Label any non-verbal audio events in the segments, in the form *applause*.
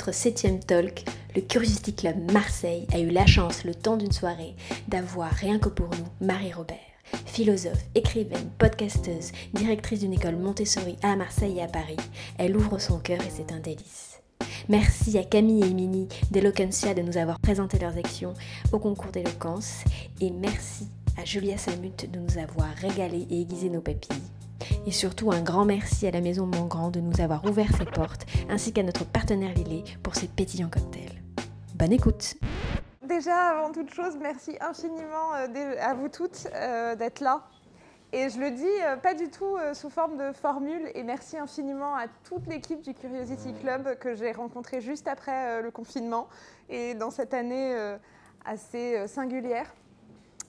notre septième talk, le Curiosity Club Marseille a eu la chance, le temps d'une soirée, d'avoir rien que pour nous Marie Robert. Philosophe, écrivaine, podcasteuse, directrice d'une école Montessori à Marseille et à Paris, elle ouvre son cœur et c'est un délice. Merci à Camille et Émilie d'Eloquencia de nous avoir présenté leurs actions au concours d'éloquence et merci à Julia Samut de nous avoir régalé et aiguisé nos papilles. Et surtout un grand merci à la Maison Grand de nous avoir ouvert ses portes, ainsi qu'à notre partenaire Lillet pour ses pétillants cocktails. Bonne écoute Déjà, avant toute chose, merci infiniment euh, à vous toutes euh, d'être là. Et je le dis euh, pas du tout sous forme de formule, et merci infiniment à toute l'équipe du Curiosity Club que j'ai rencontré juste après le confinement et dans cette année assez singulière.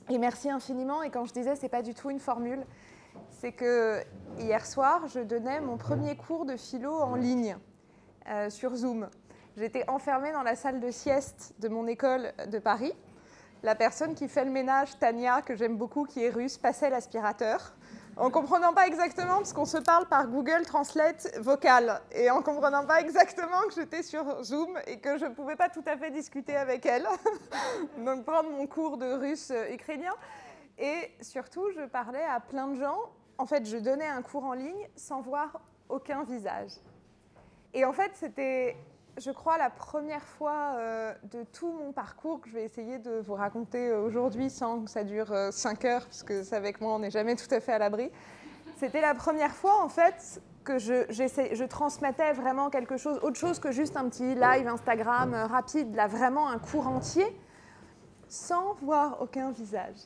Et merci infiniment. Et quand je disais, c'est pas du tout une formule, c'est que hier soir, je donnais mon premier cours de philo en ligne euh, sur Zoom. J'étais enfermée dans la salle de sieste de mon école de Paris. La personne qui fait le ménage, Tania, que j'aime beaucoup, qui est russe, passait l'aspirateur. En comprenant pas exactement, parce qu'on se parle par Google Translate vocal, et en comprenant pas exactement que j'étais sur Zoom et que je ne pouvais pas tout à fait discuter avec elle, *laughs* donc prendre mon cours de russe ukrainien. Et surtout, je parlais à plein de gens en fait, je donnais un cours en ligne sans voir aucun visage. Et en fait, c'était, je crois, la première fois euh, de tout mon parcours que je vais essayer de vous raconter euh, aujourd'hui sans que ça dure 5 euh, heures, puisque c'est avec moi, on n'est jamais tout à fait à l'abri. C'était la première fois, en fait, que je, je, transmettais vraiment quelque chose, autre chose que juste un petit live Instagram rapide, là, vraiment un cours entier, sans voir aucun visage.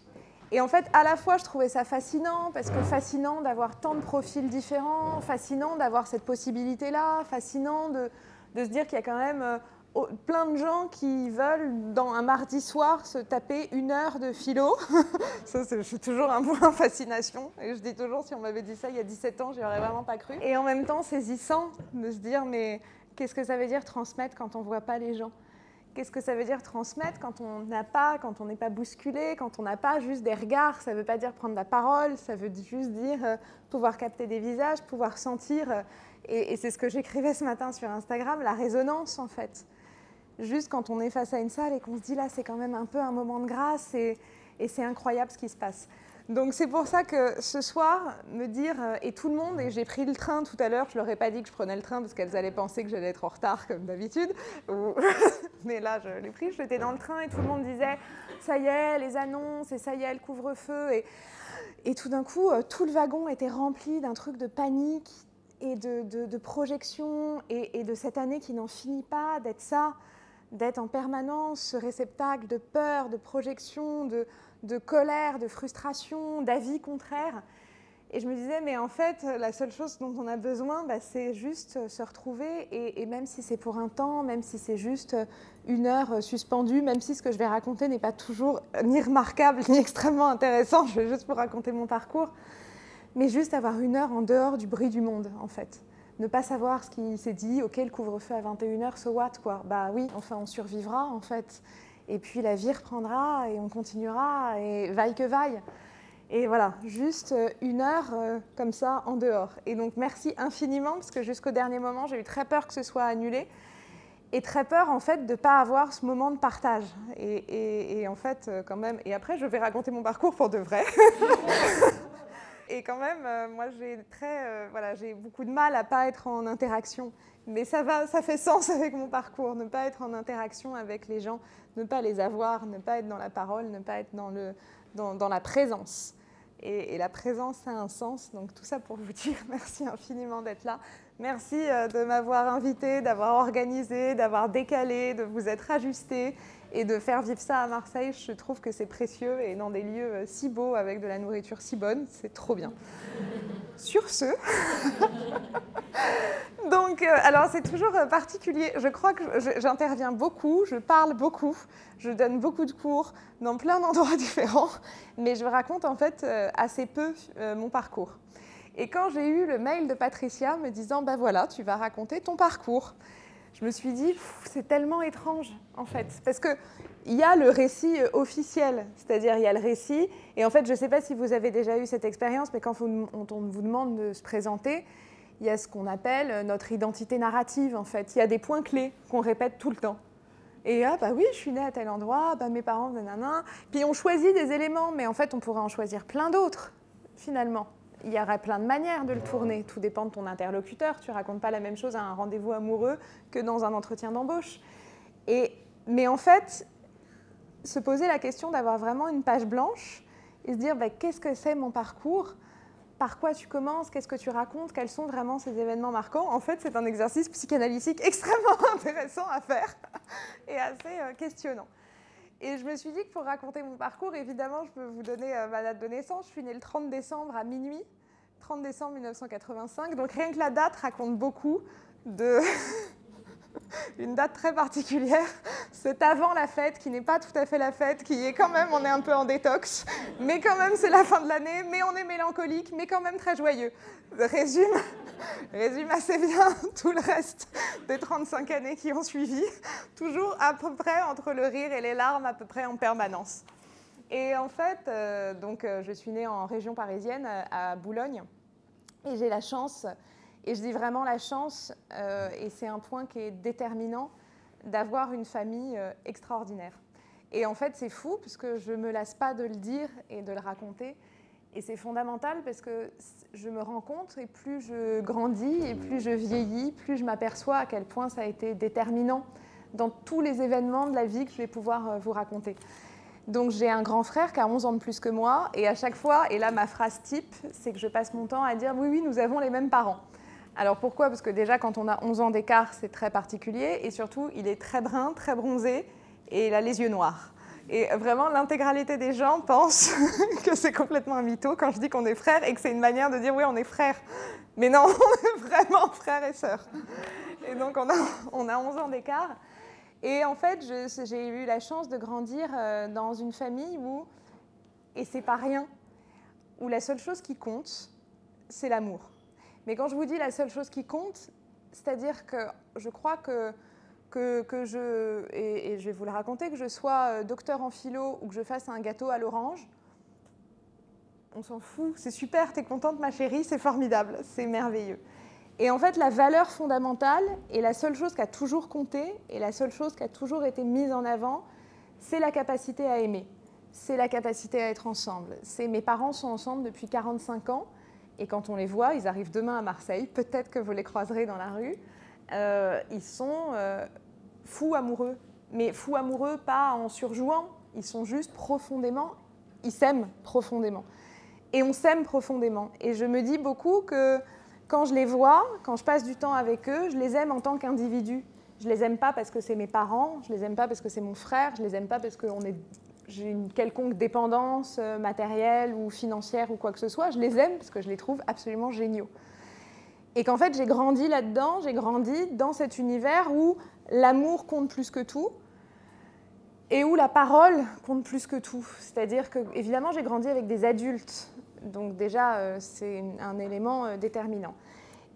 Et en fait, à la fois, je trouvais ça fascinant, parce que fascinant d'avoir tant de profils différents, fascinant d'avoir cette possibilité-là, fascinant de, de, se dire qu'il y a quand même euh, plein de gens qui veulent, dans un mardi soir, se taper une heure de philo. *laughs* ça, c'est toujours un point *laughs* fascination. Et je dis toujours, si on m'avait dit ça il y a 17 ans, j'y aurais vraiment pas cru. Et en même temps, saisissant de se dire, mais qu'est-ce que ça veut dire transmettre quand on voit pas les gens? Qu'est-ce que ça veut dire transmettre quand on n'a pas, quand on n'est pas bousculé, quand on n'a pas juste des regards? Ça ne veut pas dire prendre la parole, ça veut juste dire euh, pouvoir capter des visages, pouvoir sentir. Euh, et, c'est ce que j'écrivais ce matin sur Instagram, la résonance en fait. Juste quand on est face à une salle et qu'on se dit là, c'est quand même un peu un moment de grâce et c'est incroyable ce qui se passe. Donc c'est pour ça que ce soir, me dire, euh, et tout le monde, et j'ai pris le train tout à l'heure, je leur ai pas dit que je prenais le train parce qu'elles allaient penser que j'allais être en retard comme d'habitude, *laughs* mais là je l'ai pris, j'étais dans le train et tout le monde disait, ça y est, les annonces, et ça y est, le couvre-feu, et, et tout d'un coup, euh, tout le wagon était rempli d'un truc de panique et de, projection, et, et de cette année qui n'en finit pas d'être ça, d'être en permanence ce réceptacle de peur, de projection, de de colère, de frustration, d'avis contraires. Et je me disais, mais en fait, la seule chose dont on a besoin, bah, c'est juste se retrouver, et, même si c'est pour un temps, même si c'est juste une heure suspendue, même si ce que je vais raconter n'est pas toujours ni remarquable, ni *laughs* extrêmement intéressant, je vais juste vous raconter mon parcours, mais juste avoir une heure en dehors du bruit du monde, en fait. Ne pas savoir ce qui s'est dit, ok, le couvre-feu à 21h, so what, quoi. Bah oui, enfin, on survivra, en fait. Et puis la vie reprendra et on continuera, et vaille que vaille. Et voilà, juste euh, une heure euh, comme ça en dehors. Et donc merci infiniment, parce que jusqu'au dernier moment, j'ai eu très peur que ce soit annulé. Et très peur en fait de ne pas avoir ce moment de partage. Et, en fait, euh, quand même, et après je vais raconter mon parcours pour de vrai. *laughs* et quand même, moi j'ai très, voilà, j'ai beaucoup de mal à pas être en interaction mais ça, va, ça fait sens *laughs* avec mon parcours, ne pas être en interaction avec les gens, ne pas les avoir, ne pas être dans la parole, ne pas être dans, le, dans, la présence. Et, la présence a un sens, donc tout ça pour vous *laughs* dire merci infiniment d'être là. Merci euh, de m'avoir invité, d'avoir organisé, d'avoir décalé, de vous être ajusté et de faire vivre ça à Marseille. Je trouve que c'est précieux et dans des lieux euh, si beaux avec de la nourriture si bonne, c'est trop bien. *laughs* Sur ce, *laughs* donc, euh, alors c'est toujours euh, particulier. Je crois que j'interviens beaucoup, je parle beaucoup, je donne beaucoup de cours dans plein d'endroits *laughs* différents, mais je raconte en fait assez peu mon parcours. Et quand j'ai eu le mail de Patricia me disant, ben voilà, tu vas raconter ton parcours, je me suis dit, c'est tellement étrange en fait, parce que il y a le récit euh, officiel, c'est-à-dire il y a le récit, et en fait je ne sais pas si vous avez déjà eu cette expérience, mais quand on, vous demande de se présenter, il y a ce qu'on appelle notre identité narrative, en fait. Il y a des points clés qu'on répète tout le temps. Et ah bah oui, je suis née à tel endroit, bah mes parents, nanana. Puis on choisit des éléments, mais en fait on pourrait en choisir plein d'autres, finalement. Il y aurait plein de manières de le tourner. Tout dépend de ton interlocuteur. Tu racontes pas la même chose à un rendez-vous amoureux que dans un entretien d'embauche. Et, mais en fait, se poser la question d'avoir vraiment une page blanche et se dire bah, qu'est-ce que c'est mon parcours? Par quoi tu commences, qu'est-ce que tu racontes, quels sont vraiment ces événements marquants? En fait, c'est un exercice psychanalytique *laughs* extrêmement intéressant à faire et assez euh, questionnant. Et je me suis dit que pour raconter mon parcours, évidemment, je peux vous donner euh, ma date de naissance. Je suis née le 30 décembre à minuit, 30 décembre 1985. Donc rien que la date raconte beaucoup de *laughs* *laughs* une date très particulière. C'est avant la fête, qui n'est pas tout à fait la fête, qui est quand même, on est un peu en détox, mais quand même c'est la fin de l'année, mais on est mélancolique, mais quand même très joyeux. Résume, résume assez bien *laughs* tout le reste des 35 années qui ont suivi, toujours à peu près entre le rire et les larmes, à peu près en permanence. Et en fait, euh, donc, euh, je suis née en région parisienne, à Boulogne, et j'ai la chance et je dis vraiment la chance, euh, et c'est un point qui est déterminant, d'avoir une famille euh, extraordinaire. Et en fait, c'est fou, puisque je ne me lasse pas de le dire et de le raconter. Et c'est fondamental parce que je me rends compte, et plus je grandis, et plus je vieillis, plus je m'aperçois à quel point ça a été déterminant dans tous les événements de la vie que je vais pouvoir euh, vous raconter. Donc j'ai un grand frère qui a 11 ans de plus que moi, et à chaque fois, et là ma phrase type, c'est que je passe mon temps à dire oui, oui, nous avons les mêmes parents. Alors pourquoi? Parce que déjà, quand on a 11 ans d'écart, c'est très particulier. Et surtout, il est très brun, très bronzé, et il a les yeux noirs. Et vraiment, l'intégralité des gens pensent *laughs* que c'est complètement un mytho quand je dis qu'on est frères et que c'est une manière de dire oui, on est frères. Mais non, *laughs* on est vraiment frères et sœurs. Et donc, on a, on a 11 ans d'écart. Et en fait, j'ai eu la chance de grandir euh, dans une famille où, et c'est pas rien, où la seule chose qui compte, c'est l'amour. Mais quand je vous dis la seule chose qui compte, c'est-à-dire que je crois que, que, je, et, je vais vous le raconter, que je sois euh, docteur en philo ou que je fasse un gâteau à l'orange, on s'en fout, c'est super, t'es contente ma chérie, c'est formidable, c'est merveilleux. Et en fait, la valeur fondamentale et la seule chose qui a toujours compté et la seule chose qui a toujours été mise en avant, c'est la capacité à aimer, c'est la capacité à être ensemble. C'est mes parents sont ensemble depuis 45 ans et quand on les voit, ils arrivent demain à Marseille, peut-être que vous les croiserez dans la rue, euh, ils sont euh, fous amoureux. Mais fous amoureux, pas en surjouant, ils sont juste profondément, ils s'aiment profondément. Et on s'aime profondément. Et je me dis beaucoup que quand je les vois, quand je passe du temps avec eux, je les aime en tant qu'individus. Je les aime pas parce que c'est mes parents, je les aime pas parce que c'est mon frère, je les aime pas parce qu'on est j'ai une quelconque dépendance euh, matérielle ou financière ou quoi que ce soit, je les aime parce que je les trouve absolument géniaux. Et qu'en fait, j'ai grandi là-dedans, j'ai grandi dans cet univers où l'amour compte plus que tout et où la parole compte plus que tout. C'est-à-dire que, évidemment, j'ai grandi avec des adultes, donc déjà, euh, c'est un élément euh, déterminant.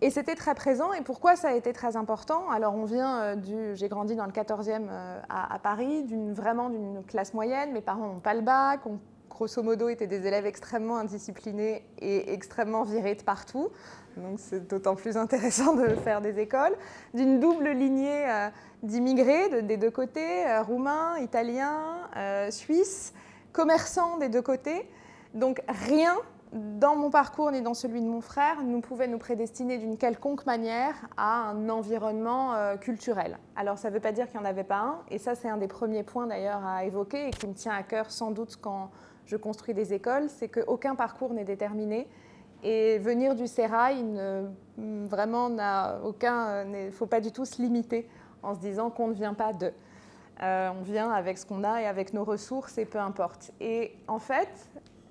Et c'était très présent. Et pourquoi ça a été très important? Alors, on vient euh, du. J'ai grandi dans le 14e euh, à, Paris, vraiment d'une classe moyenne. Mes parents n'ont pas le bac, grosso modo étaient des élèves extrêmement indisciplinés et extrêmement virés de partout. Donc, c'est d'autant plus intéressant de faire des écoles. D'une double lignée euh, d'immigrés des deux côtés, roumains, italiens, suisses, commerçants des deux côtés. Donc, rien dans mon parcours ni dans celui de mon frère, nous pouvait nous prédestiner d'une quelconque manière à un environnement euh, culturel. Alors ça ne veut pas dire qu'il n'y en avait pas un, et ça c'est un des premiers points d'ailleurs à évoquer et qui me tient à cœur sans doute quand je construis des écoles, c'est qu'aucun parcours n'est déterminé. Et venir du sérail, ne, vraiment, n'a aucun. Il ne faut pas du tout se limiter en se disant qu'on ne vient pas de. Euh, on vient avec ce qu'on a et avec nos ressources et peu importe. Et en fait,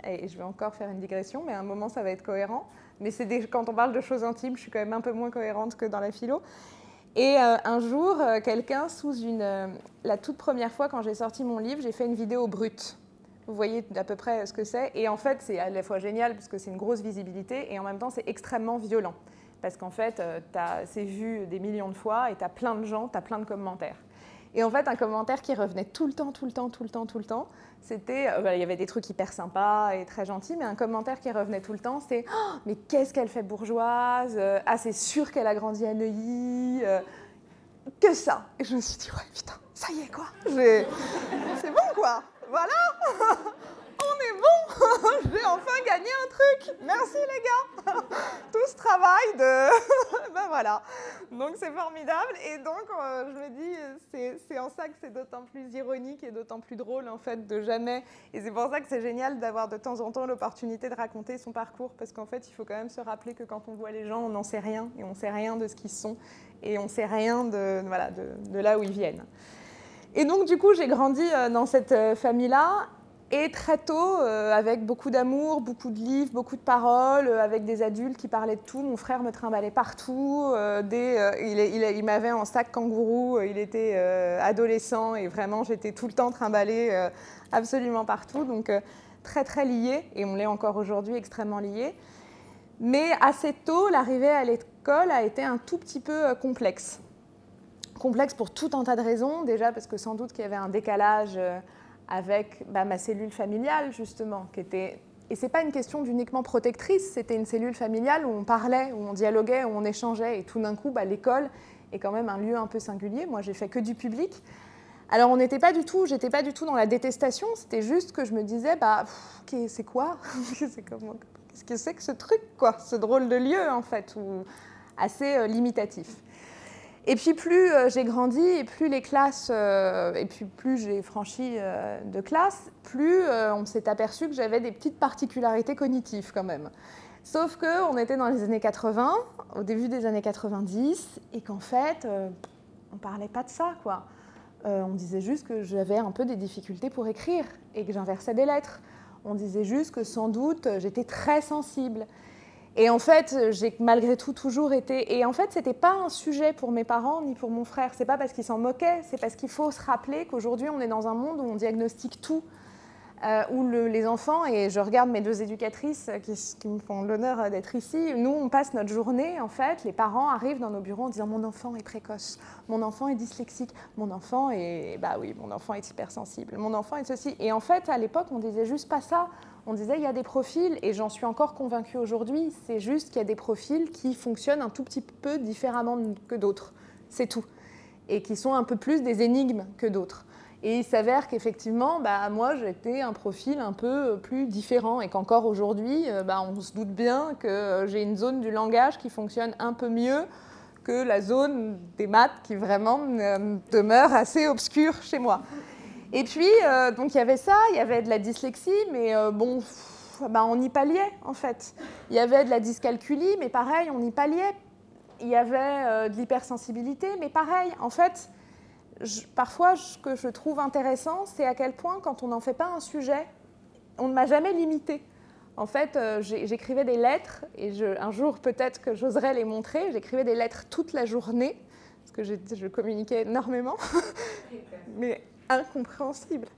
et je vais encore faire une digression, mais à un moment ça va être cohérent. Mais c'est quand on parle de choses intimes, je suis quand même un peu moins cohérente que dans la philo. Et euh, un jour, euh, quelqu'un, sous une, euh, la toute première fois quand j'ai sorti mon livre, j'ai fait une vidéo brute. Vous voyez à peu près ce que c'est. Et en fait, c'est à la fois génial parce que c'est une grosse visibilité et en même temps, c'est extrêmement violent. Parce qu'en fait, c'est vu des millions de fois et tu as plein de gens, tu as plein de commentaires. Et en fait, un commentaire qui revenait tout le temps, tout le temps, tout le temps, tout le temps, c'était, euh, il y avait des trucs hyper sympas et très gentils, mais un commentaire qui revenait tout le temps, c'était oh, mais qu'est-ce qu'elle fait bourgeoise euh, Ah, c'est sûr qu'elle a grandi à Neuilly. Euh, que ça. Et je me suis dit, ouais, putain, ça y est, quoi. C'est bon, quoi. Voilà. *laughs* On est bon. *laughs* J'ai enfin gagné un truc. Merci, les gars. *laughs* Tout ce travail de. *laughs* ben voilà. Donc, c'est formidable. Et donc, euh, je me dis, c'est en ça que c'est d'autant plus ironique et d'autant plus drôle, en fait, de jamais. Et c'est pour ça que c'est génial d'avoir de temps en temps l'opportunité de raconter son parcours. Parce qu'en fait, il faut quand même se rappeler que quand on voit les gens, on n'en sait rien. Et on ne sait rien de ce qu'ils sont et on ne sait rien de, voilà, de, là où ils viennent. Et donc, du coup, j'ai grandi euh, dans cette euh, famille-là. Et très tôt, euh, avec beaucoup d'amour, beaucoup de livres, beaucoup de paroles, avec des adultes qui parlaient de tout. Mon frère me trimballait partout. il, m'avait en sac kangourou. Il était adolescent et vraiment, j'étais tout le temps trimballée absolument partout. Donc, très, très lié. Et on l'est encore aujourd'hui, extrêmement lié. Mais assez tôt, l'arrivée à l'école a été un tout petit peu euh, complexe. Complexe pour tout un tas de raisons. Déjà parce que sans doute qu'il y avait un décalage euh, avec bah, ma cellule familiale, justement, qui était... Et ce n'est pas une question d'uniquement protectrice, c'était une cellule familiale où on parlait, où on dialoguait, où on échangeait. Et tout d'un coup, bah, l'école est quand même un lieu un peu singulier. Moi, j'ai fait que du public. Alors, on n'était pas du tout, j'étais pas du tout dans la détestation, c'était juste que je me disais, bah, c'est quoi? *laughs* C'est comment? Ce que c'est que ce truc, quoi, ce drôle de lieu, en fait, ou assez euh, limitatif. Et puis plus euh, j'ai grandi et plus les classes, euh, et puis plus j'ai franchi de classe, plus on s'est aperçu que j'avais des petites particularités cognitives quand même. Sauf qu'on était dans les années 80, au début des années 90, et qu'en fait, on parlait pas de ça, quoi. on disait juste que j'avais un peu des difficultés pour écrire et que j'inversais des lettres. On disait juste que sans doute j'étais très sensible. Et en fait, j'ai malgré tout toujours été. Et en fait, c'était pas un sujet pour mes parents ni pour mon frère. C'est pas parce qu'ils s'en moquaient, c'est parce qu'il faut se rappeler qu'aujourd'hui, on est dans un monde où on diagnostique tout. Euh, où les enfants, et je regarde mes deux éducatrices qui, me font l'honneur d'être ici, nous, on passe notre journée, en fait, les parents arrivent dans nos bureaux en disant Mon enfant est précoce, mon enfant est dyslexique, mon enfant est. Bah oui, mon enfant est hypersensible, mon enfant est ceci. Et en fait, à l'époque, on disait juste pas ça. On disait il y a des profils, et j'en suis encore convaincue aujourd'hui, c'est juste qu'il y a des profils qui fonctionnent un tout petit peu différemment que d'autres. C'est tout. Et qui sont un peu plus des énigmes que d'autres. Et il s'avère qu'effectivement, bah, moi, j'étais un profil un peu plus différent et qu'encore aujourd'hui, euh, bah, on se doute bien que j'ai une zone du langage qui fonctionne un peu mieux que la zone des maths qui vraiment euh, demeure assez obscure chez moi. Et puis, euh, donc il y avait ça, il y avait de la dyslexie, mais bon, bah, on y palliait en fait. Il y avait de la dyscalculie, mais pareil, on y palliait. Il y avait de l'hypersensibilité, mais pareil, en fait, parfois, ce que je trouve intéressant, c'est à quel point, quand on n'en fait pas un sujet, on ne m'a jamais limité. En fait, euh, j'écrivais des lettres, et un jour peut-être que j'oserais les montrer, j'écrivais des lettres toute la journée, parce que je, communiquais énormément, *laughs* mais incompréhensible.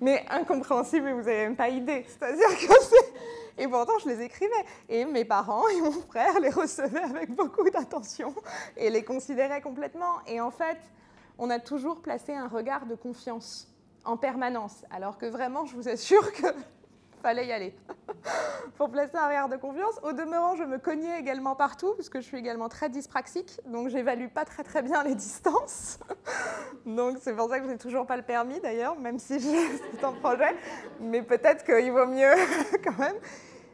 Mais incompréhensible, vous n'avez même pas idée. C'est-à-dire que c'est... Et pourtant, je les écrivais. Et mes parents et mon frère les recevaient avec beaucoup d'attention et les considéraient complètement. Et en fait, on a toujours placé un regard de confiance en permanence, alors que vraiment, je vous assure que fallait y aller *laughs* pour placer un regard de confiance. Au demeurant, je me cognais également partout, parce que je suis également très dyspraxique, donc j'évalue pas très très bien les distances. *laughs* donc c'est pour ça que je n'ai toujours pas le permis d'ailleurs, même si j'ai un projet, mais peut-être qu'il vaut mieux *laughs* quand même.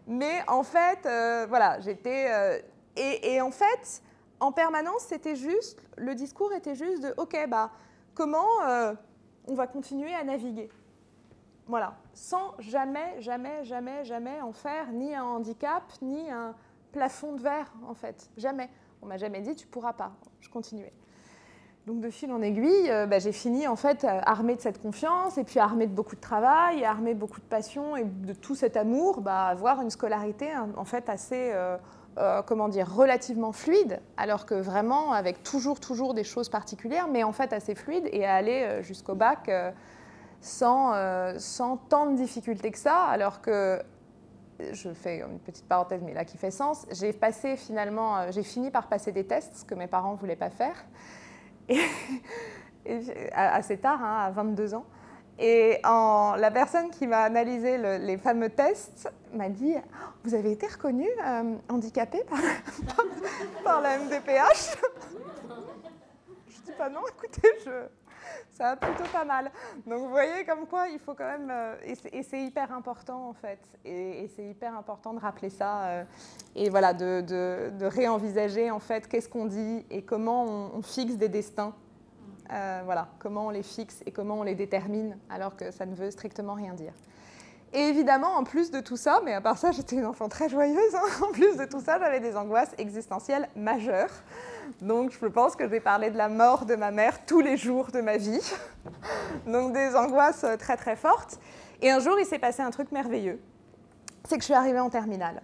Mais en fait, euh, voilà, j'étais... Euh, et, en fait, en permanence, c'était juste, le discours était juste de, OK, bah, comment euh, on va continuer à naviguer? Voilà, sans jamais, jamais, jamais, jamais en faire ni un handicap, ni un plafond de verre, en fait. Jamais. On m'a jamais dit, tu pourras pas. Je continuais. Donc de fil en aiguille, euh, bah, j'ai fini en fait euh, armée de cette confiance et puis armée de beaucoup de travail, armée de beaucoup de passion et de tout cet amour, bah, avoir une scolarité en fait assez euh, comment dire, relativement fluide, alors que vraiment avec toujours, toujours des choses particulières, mais en fait assez fluide, et à aller jusqu'au bac euh, sans, tant de difficultés que ça, alors que je fais une petite parenthèse, mais là qui fait sens. J'ai passé finalement, j'ai fini par passer des tests, ce que mes parents ne voulaient pas faire. *laughs* Assez tard, hein, à 22 ans. Et la personne qui m'a analysé les fameux tests m'a dit Vous avez été reconnu euh, handicapé par, *laughs* par, la MDPH Je dis Pas non, écoutez, je, *laughs* ça va plutôt pas mal. Donc vous voyez comme quoi il faut quand même. Euh, et c'est hyper important en fait. Et, c'est hyper important de rappeler ça. Euh, et voilà, de, réenvisager en fait qu'est-ce qu'on dit et comment on fixe des destins euh, voilà, comment on les fixe et comment on les détermine, alors que ça ne veut strictement rien dire. Et évidemment, en plus de tout ça, mais à part ça, j'étais une enfant très joyeuse, hein, *laughs* en plus de tout ça, j'avais des angoisses existentielles majeures. Donc je pense que j'ai parlé de la mort de ma mère tous les jours de ma vie. Donc des angoisses très très fortes. Et un jour, il s'est passé un truc merveilleux. C'est que je suis arrivée en terminale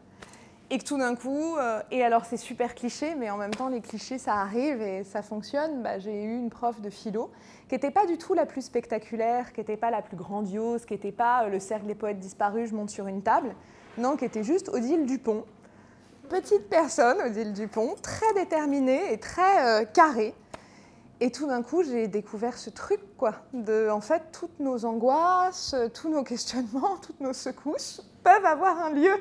et que tout d'un coup, euh, et alors c'est super cliché, mais en même temps les clichés ça arrive et ça fonctionne, bah, j'ai eu une prof de philo qui n'était pas du tout la plus spectaculaire, qui n'était pas la plus grandiose, qui n'était pas euh, le cercle des poètes disparus, je monte sur une table, non, qui était juste Odile Dupont. Petite personne, Odile Dupont, très déterminée et très euh, carrée. Et tout d'un coup, j'ai découvert ce truc, quoi, de, en fait, toutes nos angoisses, tous nos questionnements, *laughs* toutes nos secousses peuvent avoir un lieu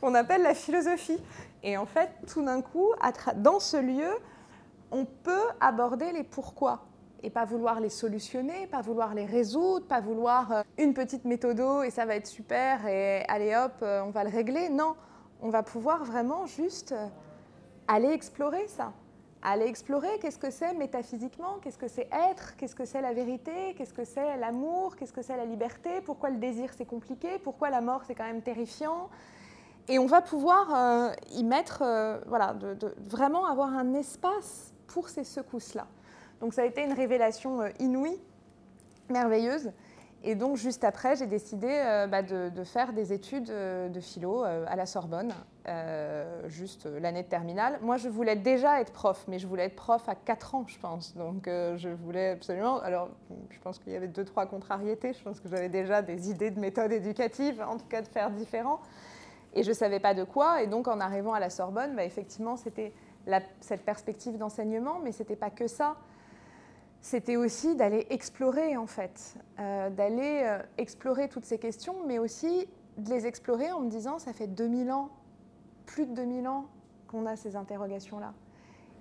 qu'on appelle la philosophie. Et en fait, tout d'un coup, dans ce lieu, on peut aborder les pourquoi et pas vouloir les solutionner, pas vouloir les résoudre, pas vouloir euh, une petite méthode et ça va être super et allez hop, euh, on va le régler. Non, on va pouvoir vraiment juste euh, aller explorer ça aller explorer qu'est-ce que c'est métaphysiquement, qu'est-ce que c'est être, qu'est-ce que c'est la vérité, qu'est-ce que c'est l'amour, qu'est-ce que c'est la liberté, pourquoi le désir c'est compliqué, pourquoi la mort c'est quand même terrifiant. Et on va pouvoir euh, y mettre, euh, voilà, vraiment avoir un espace pour ces secousses-là. Donc ça a été une révélation inouïe, merveilleuse. Et donc, juste après, j'ai décidé euh, bah, de, faire des études euh, de philo euh, à la Sorbonne, juste l'année de terminale. Moi, je voulais déjà être prof, mais je voulais être prof à 4 ans, je pense. Donc, je voulais absolument. Alors, je pense qu'il y avait deux, trois contrariétés. Je pense que j'avais déjà des idées de méthode éducative, en tout cas de faire différent. Et je ne savais pas de quoi. Et donc, en arrivant à la Sorbonne, bah, effectivement, c'était cette perspective d'enseignement, mais ce n'était pas que ça c'était aussi d'aller explorer en fait, euh, d'aller euh, explorer toutes ces questions, mais aussi de les explorer en me disant ça fait 2000 ans, plus de 2000 ans qu'on a ces interrogations-là.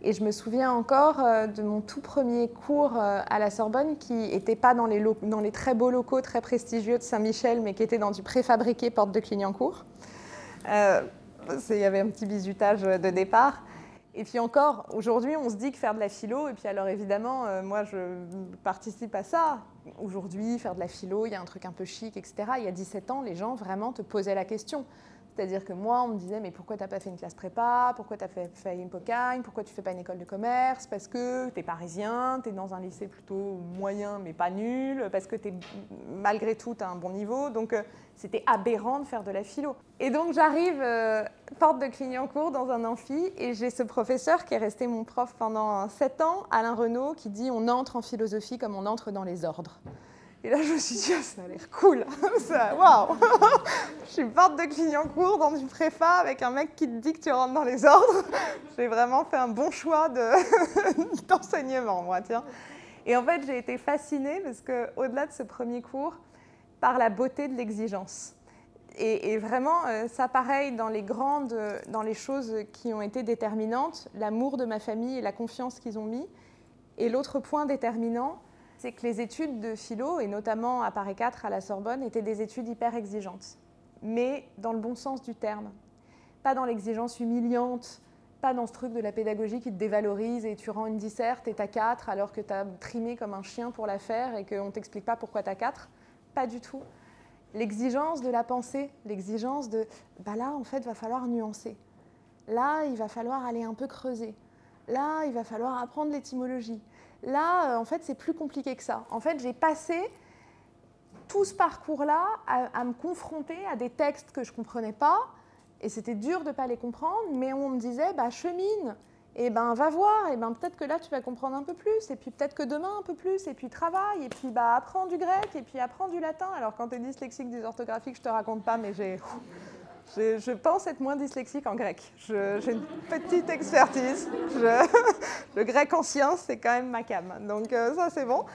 Et je me souviens encore euh, de mon tout premier cours à la Sorbonne qui n'était pas dans les, dans les, très beaux locaux très prestigieux de Saint-Michel, mais qui était dans du préfabriqué porte de Clignancourt. Il y avait un petit bizutage de départ. Et puis encore, aujourd'hui, on se dit que faire de la philo, et puis alors évidemment, euh, moi je participe à ça. Aujourd'hui, faire de la philo, il y a un truc un peu chic, etc. Il y a 17 ans, les gens vraiment te posaient la question. C'est-à-dire que moi, on me disait, mais pourquoi tu n'as pas fait une classe prépa? Pourquoi tu as fait, fait une pocagne? Pourquoi tu fais pas une école de commerce? Parce que tu es parisien, tu es dans un lycée plutôt moyen, mais pas nul, parce que es, malgré tout, tu un bon niveau. Donc, euh, c'était aberrant de faire de la philo. Et donc, j'arrive, euh, porte de Clignancourt, dans un amphi, et j'ai ce professeur qui est resté mon prof pendant 7 ans, Alain Renaud, qui dit, on entre en philosophie comme on entre dans les ordres. Et là, je me suis dit, ah, ça a l'air cool. *laughs* Waouh *laughs* Je suis porte de Clignancourt dans du préfa avec un mec qui te dit que tu rentres dans les ordres. *laughs* J'ai vraiment fait un bon choix d'enseignement, moi, tiens. Et en fait, j'ai été fascinée parce qu'au-delà de ce premier cours, par la beauté de l'exigence. Et, vraiment, euh, ça pareil dans les grandes, dans les choses qui ont été déterminantes, l'amour de ma famille et la confiance qu'ils ont mis. Et l'autre point déterminant, c'est que les études de philo, et notamment à Paris 4 à la Sorbonne, étaient des études hyper exigeantes, mais dans le bon sens du terme. Pas dans l'exigence humiliante, pas dans ce truc de la pédagogie qui te dévalorise et tu rends une disserte et t'as 4 alors que tu as trimé comme un chien pour la faire et qu'on t'explique pas pourquoi t'as 4. Pas du tout. L'exigence de la pensée, l'exigence de bah là en fait va falloir nuancer. Là, il va falloir aller un peu creuser. Là, il va falloir apprendre l'étymologie. Là, euh, en fait, c'est plus compliqué que ça. En fait, j'ai passé tout ce parcours-là à, me confronter à des textes que je ne comprenais pas, et c'était dur de ne pas les comprendre, mais on me disait, bah, chemine, et ben va voir, et ben peut-être que là tu vas comprendre un peu plus, et puis peut-être que demain un peu plus, et puis travaille, et puis bah apprends du grec, et puis apprends du latin. Alors quand tu es dyslexique, dysorthographique, je te raconte pas, mais j'ai Je, pense être moins dyslexique en grec. J'ai une petite expertise. *laughs* le grec ancien, c'est quand même ma cam. Donc euh, ça, c'est bon.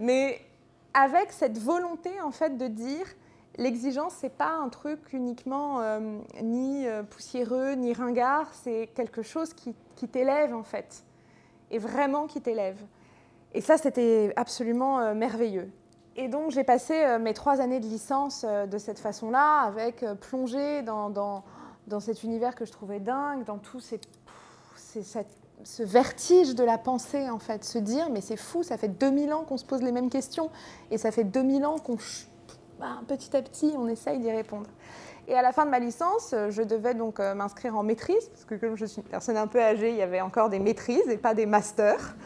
Mais avec cette volonté, en fait, de dire l'exigence, c'est pas un truc uniquement euh, ni euh, poussiéreux, ni ringard, c'est quelque chose qui, qui t'élève, en fait. Et vraiment qui t'élève. Et ça, c'était absolument merveilleux. Et donc j'ai passé euh, mes trois années de licence euh, de cette façon-là, avec euh, plongée dans, dans, cet univers que je trouvais dingue, dans tout ces, ce vertige de la pensée, en fait, se dire, mais c'est fou, ça fait 2000 ans qu'on se pose les mêmes questions, et ça fait 2000 ans qu'on, bah, petit à petit, on essaye d'y répondre. Et à la fin de ma licence, je devais donc m'inscrire en maîtrise, parce que comme je suis une personne un peu âgée, il y avait encore des maîtrises et pas des masters.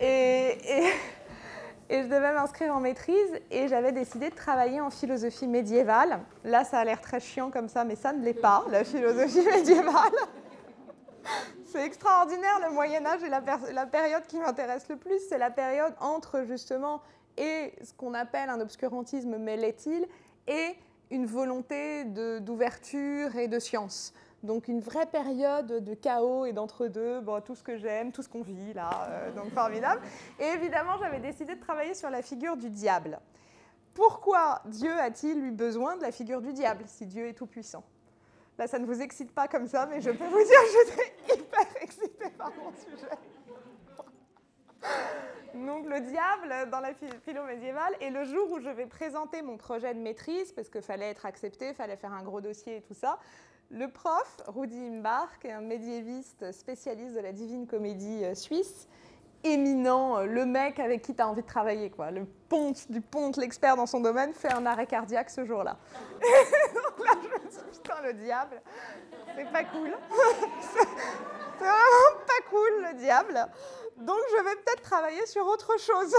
et *laughs* et je devais m'inscrire en maîtrise et j'avais décidé de travailler en philosophie médiévale. Là, ça a l'air très chiant comme ça, mais ça ne l'est pas, la philosophie *laughs* médiévale. C'est extraordinaire, le Moyen Âge est la, période qui m'intéresse le plus. C'est la période entre justement et ce qu'on appelle un obscurantisme mêlait-il et une volonté d'ouverture et de science. Donc une vraie période de chaos et d'entre-deux, bon, tout ce que j'aime, tout ce qu'on vit là, euh, donc formidable. Et évidemment, j'avais décidé de travailler sur la figure du diable. Pourquoi Dieu a-t-il eu besoin de la figure du diable si Dieu est tout-puissant? Là, ça ne vous excite pas comme ça, mais je peux vous dire que j'étais hyper excitée par mon sujet. Donc le diable dans la philo médiévale, et le jour où je vais présenter mon projet de maîtrise, parce qu'il fallait être accepté, fallait faire un gros dossier et tout ça, le prof, Rudi Imbark, un médiéviste spécialiste de la divine comédie euh, suisse, éminent, euh, le mec avec qui tu as envie de travailler, quoi. Le ponte du ponte, l'expert dans son domaine, fait un arrêt cardiaque ce jour-là. *laughs* Donc là, je me dit, putain, le diable, c'est pas cool. *laughs* c'est vraiment pas cool, le diable. Donc je vais peut-être travailler sur autre chose.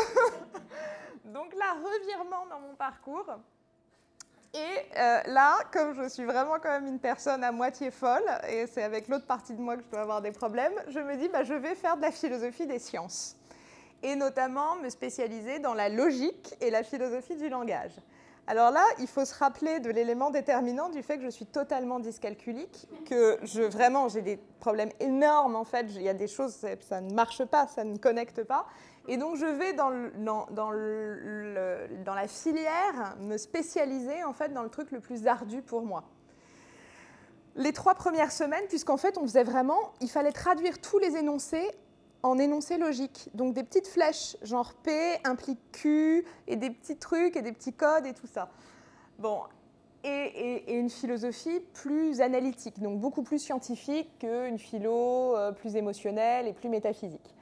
*laughs* Donc là, revirement dans mon parcours. Et euh, là, comme je suis vraiment quand même une personne à moitié folle, et c'est avec l'autre partie de moi que je dois avoir des problèmes, je me dis, bah, je vais faire de la philosophie des sciences. Et notamment me spécialiser dans la logique et la philosophie du langage. Alors là, il faut se rappeler de l'élément déterminant du fait que je suis totalement dyscalculique, que je, vraiment j'ai des problèmes énormes en fait, il y a des choses, ça ne marche pas, ça ne connecte pas. Et donc je vais dans, la filière me spécialiser en fait dans le truc le plus ardu pour moi. Les trois premières semaines, puisqu'en fait on faisait vraiment, il fallait traduire tous les énoncés en énoncés logiques. Donc des petites flèches, genre P implique Q, et des petits trucs et des petits codes et tout ça. Bon, et, et, et, une philosophie plus analytique, donc beaucoup plus scientifique qu'une philo euh, plus émotionnelle et plus métaphysique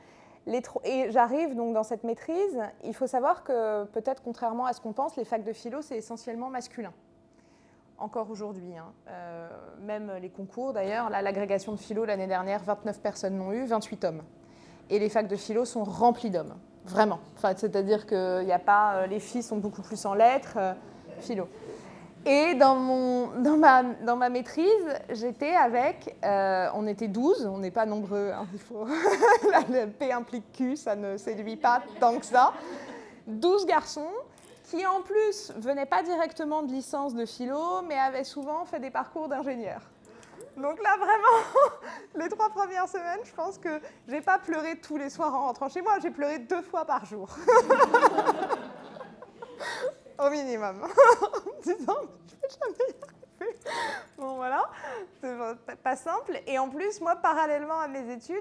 et j'arrive donc dans cette maîtrise. Il faut savoir que peut-être contrairement à ce qu'on pense, les facs de philo, c'est essentiellement masculin. Encore aujourd'hui. Hein. Euh, même les concours, d'ailleurs, l'agrégation de philo l'année dernière, 29 personnes l'ont eu, 28 hommes. Et les facs de philo sont remplis d'hommes. Vraiment. C'est-à-dire que y a pas, euh, les filles sont beaucoup plus en lettres, euh, philo. Et dans, mon, dans, ma, dans ma maîtrise, j'étais avec, euh, on était 12, on n'est pas nombreux, hein, il faut, *laughs* P implique Q, ça ne séduit pas tant que ça. 12 garçons qui en plus venaient pas directement de licence de philo, mais avaient souvent fait des parcours d'ingénieur. Donc là, vraiment, *laughs* les trois premières semaines, je pense que j'ai pas pleuré tous les soirs en rentrant chez moi, j'ai pleuré deux fois par jour. *laughs* au minimum, en disant je vais jamais y arriver. Bon voilà, c'est pas simple. Et en plus, moi, parallèlement à mes études,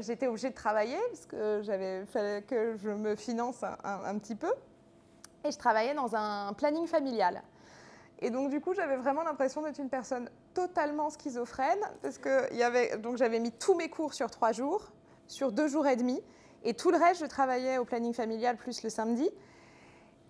j'étais obligée de travailler parce que j'avais fallait que je me finance un, petit peu. Et je travaillais dans un planning familial. Et donc du coup, j'avais vraiment l'impression d'être une personne totalement schizophrène parce que donc j'avais mis tous mes cours sur trois jours, sur deux jours et demi, et tout le reste, je travaillais au planning familial plus le samedi.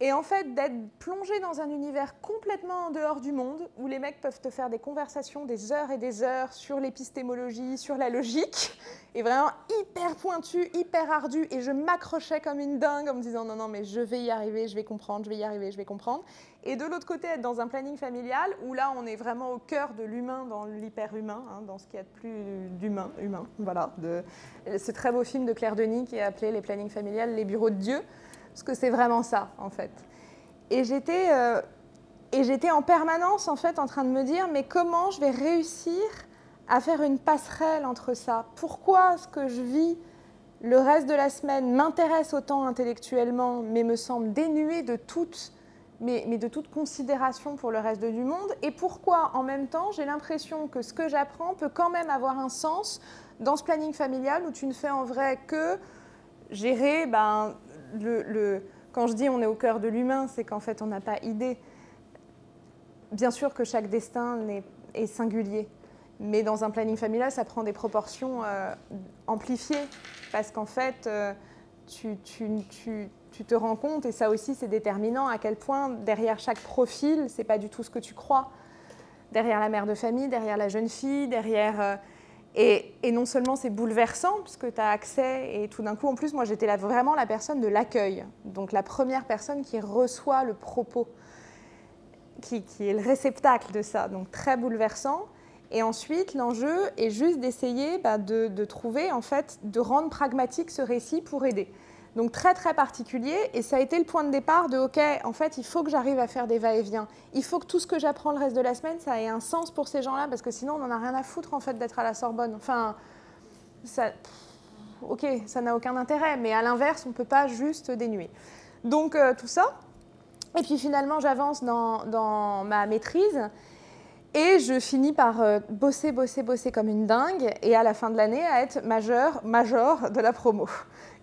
Et en fait, d'être plongé dans un univers complètement en dehors du monde, où les mecs peuvent te faire des conversations des heures et des heures sur l'épistémologie, sur la logique, et vraiment hyper pointu, hyper ardu, et je m'accrochais comme une dingue en me disant non, non, mais je vais y arriver, je vais comprendre, je vais y arriver, je vais comprendre. Et de l'autre côté, être dans un planning familial, où là, on est vraiment au cœur de l'humain, dans l'hyper-humain, hein, dans ce qu'il y a de plus d'humain, humain, voilà. Ce très beau film de Claire Denis qui est appelé Les plannings familiales, les bureaux de Dieu parce que c'est vraiment ça, en fait. Et j'étais. Euh, et j'étais en permanence en fait en train de me dire mais comment je vais réussir à faire une passerelle entre ça? Pourquoi ce que je vis le reste de la semaine m'intéresse autant intellectuellement mais me semble dénué de toute, mais, mais de toute considération pour le reste du monde? Et pourquoi en même temps j'ai l'impression que ce que j'apprends peut quand même avoir un sens dans ce planning familial où tu ne fais en vrai que gérer ben, quand je dis on est au cœur de l'humain, c'est qu'en fait on n'a pas idée. Bien sûr que chaque destin est, singulier, mais dans un planning familial, ça prend des proportions euh, amplifiées parce qu'en fait, euh, tu, te rends compte, et ça aussi c'est déterminant, à quel point derrière chaque profil, c'est pas du tout ce que tu crois. Derrière la mère de famille, derrière la jeune fille, derrière euh, et, non seulement c'est bouleversant, puisque tu as accès, et tout d'un coup, en plus, moi j'étais vraiment la personne de l'accueil, donc la première personne qui reçoit le propos, qui, est le réceptacle de ça, donc très bouleversant. Et ensuite, l'enjeu est juste d'essayer bah, de, de, trouver, en fait, de rendre pragmatique ce récit pour aider. Donc très très particulier et ça a été le point de départ de ok en fait il faut que j'arrive à faire des va-et-vient. Il faut que tout ce que j'apprends le reste de la semaine ça ait un sens pour ces gens-là parce que sinon on n'en a rien à foutre en fait d'être à la Sorbonne. Enfin ok ça n'a aucun intérêt mais à l'inverse on ne peut pas juste dénuer. Donc euh, tout ça et puis finalement j'avance dans, dans ma maîtrise et je finis par euh, bosser, bosser, bosser comme une dingue, et à la fin de l'année, à être majeur, major de la promo.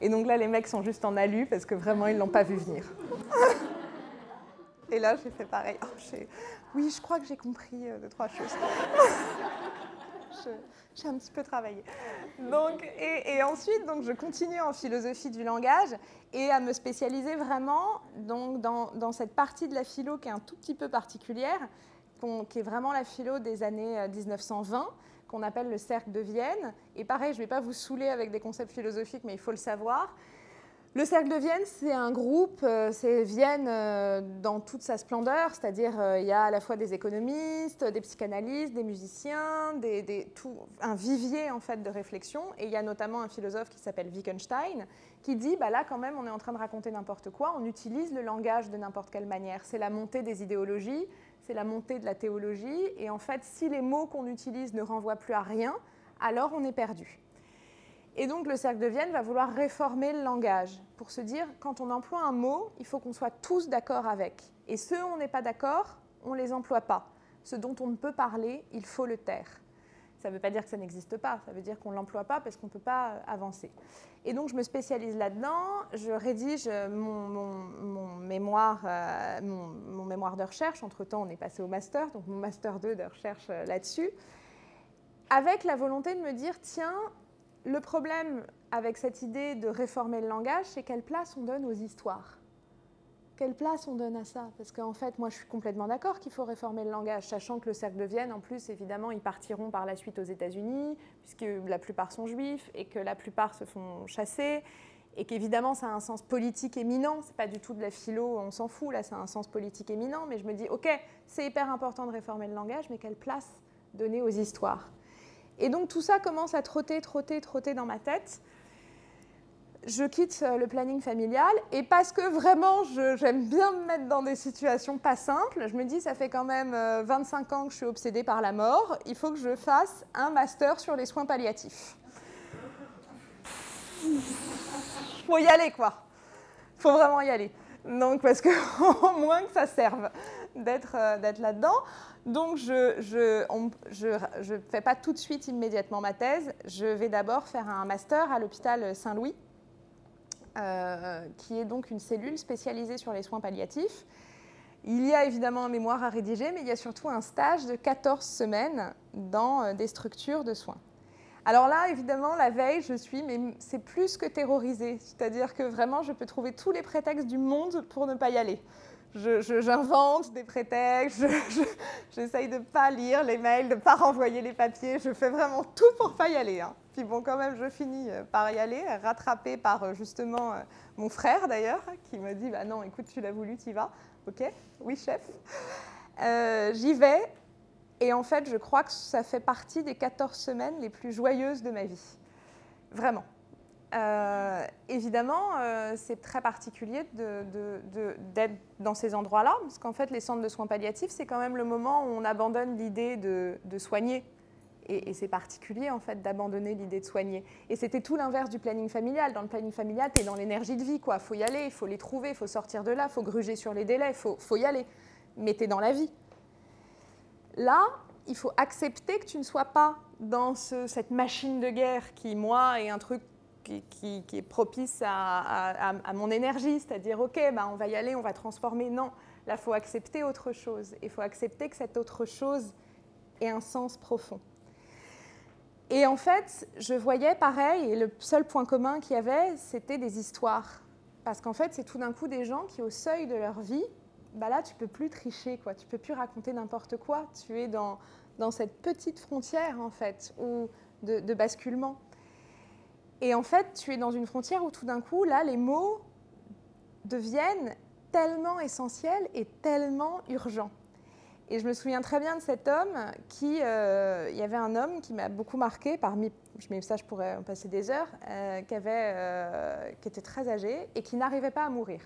Et donc là, les mecs sont juste en alu parce que vraiment, ils ne l'ont pas vu venir. et là, j'ai fait pareil. Oh, oui, je crois que j'ai compris euh, deux, trois choses. *laughs* j'ai un petit peu travaillé. Donc, et, ensuite, donc, je continue en philosophie du langage et à me spécialiser vraiment donc, dans, cette partie de la philo qui est un tout petit peu particulière, qui est vraiment la philo des années 1920 euh, qu'on appelle le cercle de Vienne. Et pareil, je ne vais pas vous saouler avec des concepts philosophiques, mais il faut le savoir. Le Cercle de Vienne, c'est un groupe, euh, c'est Vienne euh, dans toute sa splendeur, c'est-à-dire il y a à la fois des économistes, des psychanalystes, des musiciens, un vivier en fait de réflexion. Et il y a notamment un philosophe qui s'appelle Wittgenstein qui dit bah là quand même on est en train de raconter n'importe quoi, on utilise le langage de n'importe quelle manière. C'est la montée des idéologies, c'est la montée de la théologie. Et en fait, si les mots qu'on utilise ne renvoient plus à rien, alors on est perdu. Et donc le cercle de Vienne va vouloir réformer le langage pour se dire, quand on emploie un mot, il faut qu'on soit tous d'accord avec. Et ceux où on n'est pas d'accord, on ne les emploie pas. Ce dont on ne peut parler, il faut le taire. Ça ne veut pas dire que ça n'existe pas, ça veut dire qu'on ne l'emploie pas parce qu'on ne peut pas avancer. Et donc je me spécialise là-dedans, je rédige mon, mémoire, euh, mon, mémoire de recherche, entre-temps on est passé au master, donc mon master 2 de recherche euh, là-dessus, avec la volonté de me dire, tiens, le problème avec cette idée de réformer le langage, c'est quelle place on donne aux histoires quelle place on donne à ça Parce qu'en fait, moi, je suis complètement d'accord qu'il faut réformer le langage, sachant que le cercle de Vienne, en plus, évidemment, ils partiront par la suite aux États-Unis, puisque la plupart sont juifs et que la plupart se font chasser, et qu'évidemment, ça a un sens politique éminent. C'est pas du tout de la philo, on s'en fout, là, ça a un sens politique éminent. Mais je me dis, ok, c'est hyper important de réformer le langage, mais quelle place donner aux histoires? Et donc, tout ça commence à trotter, trotter, trotter dans ma tête je quitte euh, le planning familial et parce que vraiment j'aime bien me mettre dans des situations pas simples, je me dis ça fait quand même 25 euh, ans que je suis obsédée par la mort, il faut que je fasse un master sur les soins palliatifs. Faut y aller quoi. Faut vraiment y aller. Donc parce que *laughs* au moins que ça serve d'être euh, là-dedans. Donc je ne je, fais pas tout de suite immédiatement ma thèse, je vais d'abord faire un master à l'hôpital Saint-Louis qui est donc une cellule spécialisée sur les soins palliatifs. Il y a évidemment un mémoire à rédiger, mais il y a surtout un stage de 14 semaines dans euh, des structures de soins. Alors là, évidemment, la veille, je suis, mais c'est plus que terrorisée. C'est-à-dire que vraiment, je peux trouver tous les prétextes du monde pour ne pas y aller. J'invente des prétextes, j'essaye de ne pas lire les mails, de ne pas renvoyer les papiers. Je fais vraiment tout pour ne pas y aller. Hein. Puis bon, quand même, je finis euh, par y aller, rattrapée par euh, justement euh, mon frère d'ailleurs, qui me dit Bah non, écoute, tu l'as voulu, tu y vas. Ok, oui, chef. J'y vais. Et en fait, je crois que ça fait partie des 14 semaines les plus joyeuses de ma vie. Vraiment. évidemment, c'est très particulier d'être dans ces endroits-là, parce qu'en fait, les centres de soins palliatifs, c'est quand même le moment où on abandonne l'idée de, soigner. Et, c'est particulier, en fait, d'abandonner l'idée de soigner. Et c'était tout l'inverse du planning familial. Dans le planning familial, tu es dans l'énergie de vie, quoi. faut y aller, il faut les trouver, il faut sortir de là, faut gruger sur les délais, faut, faut, y aller. Mais tu es dans la vie. Là, il faut accepter que tu ne sois pas dans cette machine de guerre qui, moi, est un truc qui, est propice à, mon énergie, c'est-à-dire, OK, bah, on va y aller, on va transformer. Non, là, il faut accepter autre chose. Il faut accepter que cette autre chose ait un sens profond. Et en fait, je voyais pareil, et le seul point commun qu'il y avait, c'était des histoires. Parce qu'en fait, c'est tout d'un coup des gens qui, au seuil de leur vie, bah là, tu peux plus tricher, quoi. Tu peux plus raconter n'importe quoi. Tu es dans, dans cette petite frontière, en fait, ou de basculement. Et en fait, tu es dans une frontière où tout d'un coup, là, les mots deviennent tellement essentiels et tellement urgents. Et je me souviens très bien de cet homme qui, euh, il y avait un homme qui m'a beaucoup marqué parmi, mets ça, je pourrais en passer des heures, euh, euh, qui était très âgé et qui n'arrivait pas à mourir,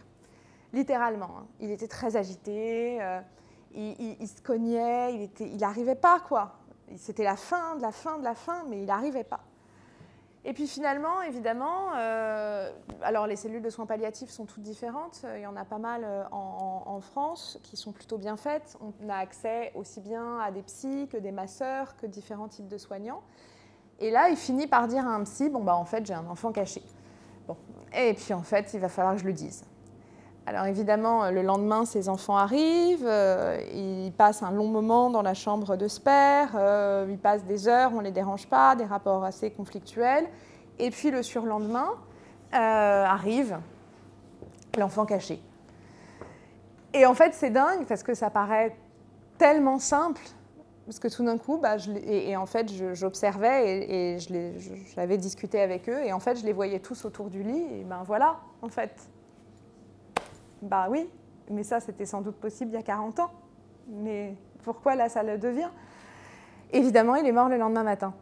littéralement. Hein. Il était très agité, il, se cognait, il n'arrivait il pas quoi. C'était la fin de la fin de la fin, mais il n'arrivait pas. Et puis finalement, évidemment, euh, alors les cellules de soins palliatifs sont toutes différentes. Il y en a pas mal euh, en, France qui sont plutôt bien faites. On a accès aussi bien à des psys que des masseurs, que différents types de soignants. Et là, il finit par dire à un psy, bon bah en fait j'ai un enfant caché. Bon. Et puis en fait, il va falloir que je le dise. Alors évidemment, le lendemain, ces enfants arrivent, euh, ils passent un long moment dans la chambre de Sper, euh, ils passent des heures, on ne les dérange pas, des rapports assez conflictuels. Et puis le surlendemain, euh, arrive l'enfant caché. Et en fait, c'est dingue parce que ça paraît tellement simple, parce que tout d'un coup, bah, et, en fait, j'observais et, et je l'avais discuté avec eux, et en fait, je les voyais tous autour du lit, et ben voilà, en fait, bah oui, mais ça c'était sans doute possible il y a 40 ans. Mais pourquoi là ça le devient? Évidemment, il est mort le lendemain matin.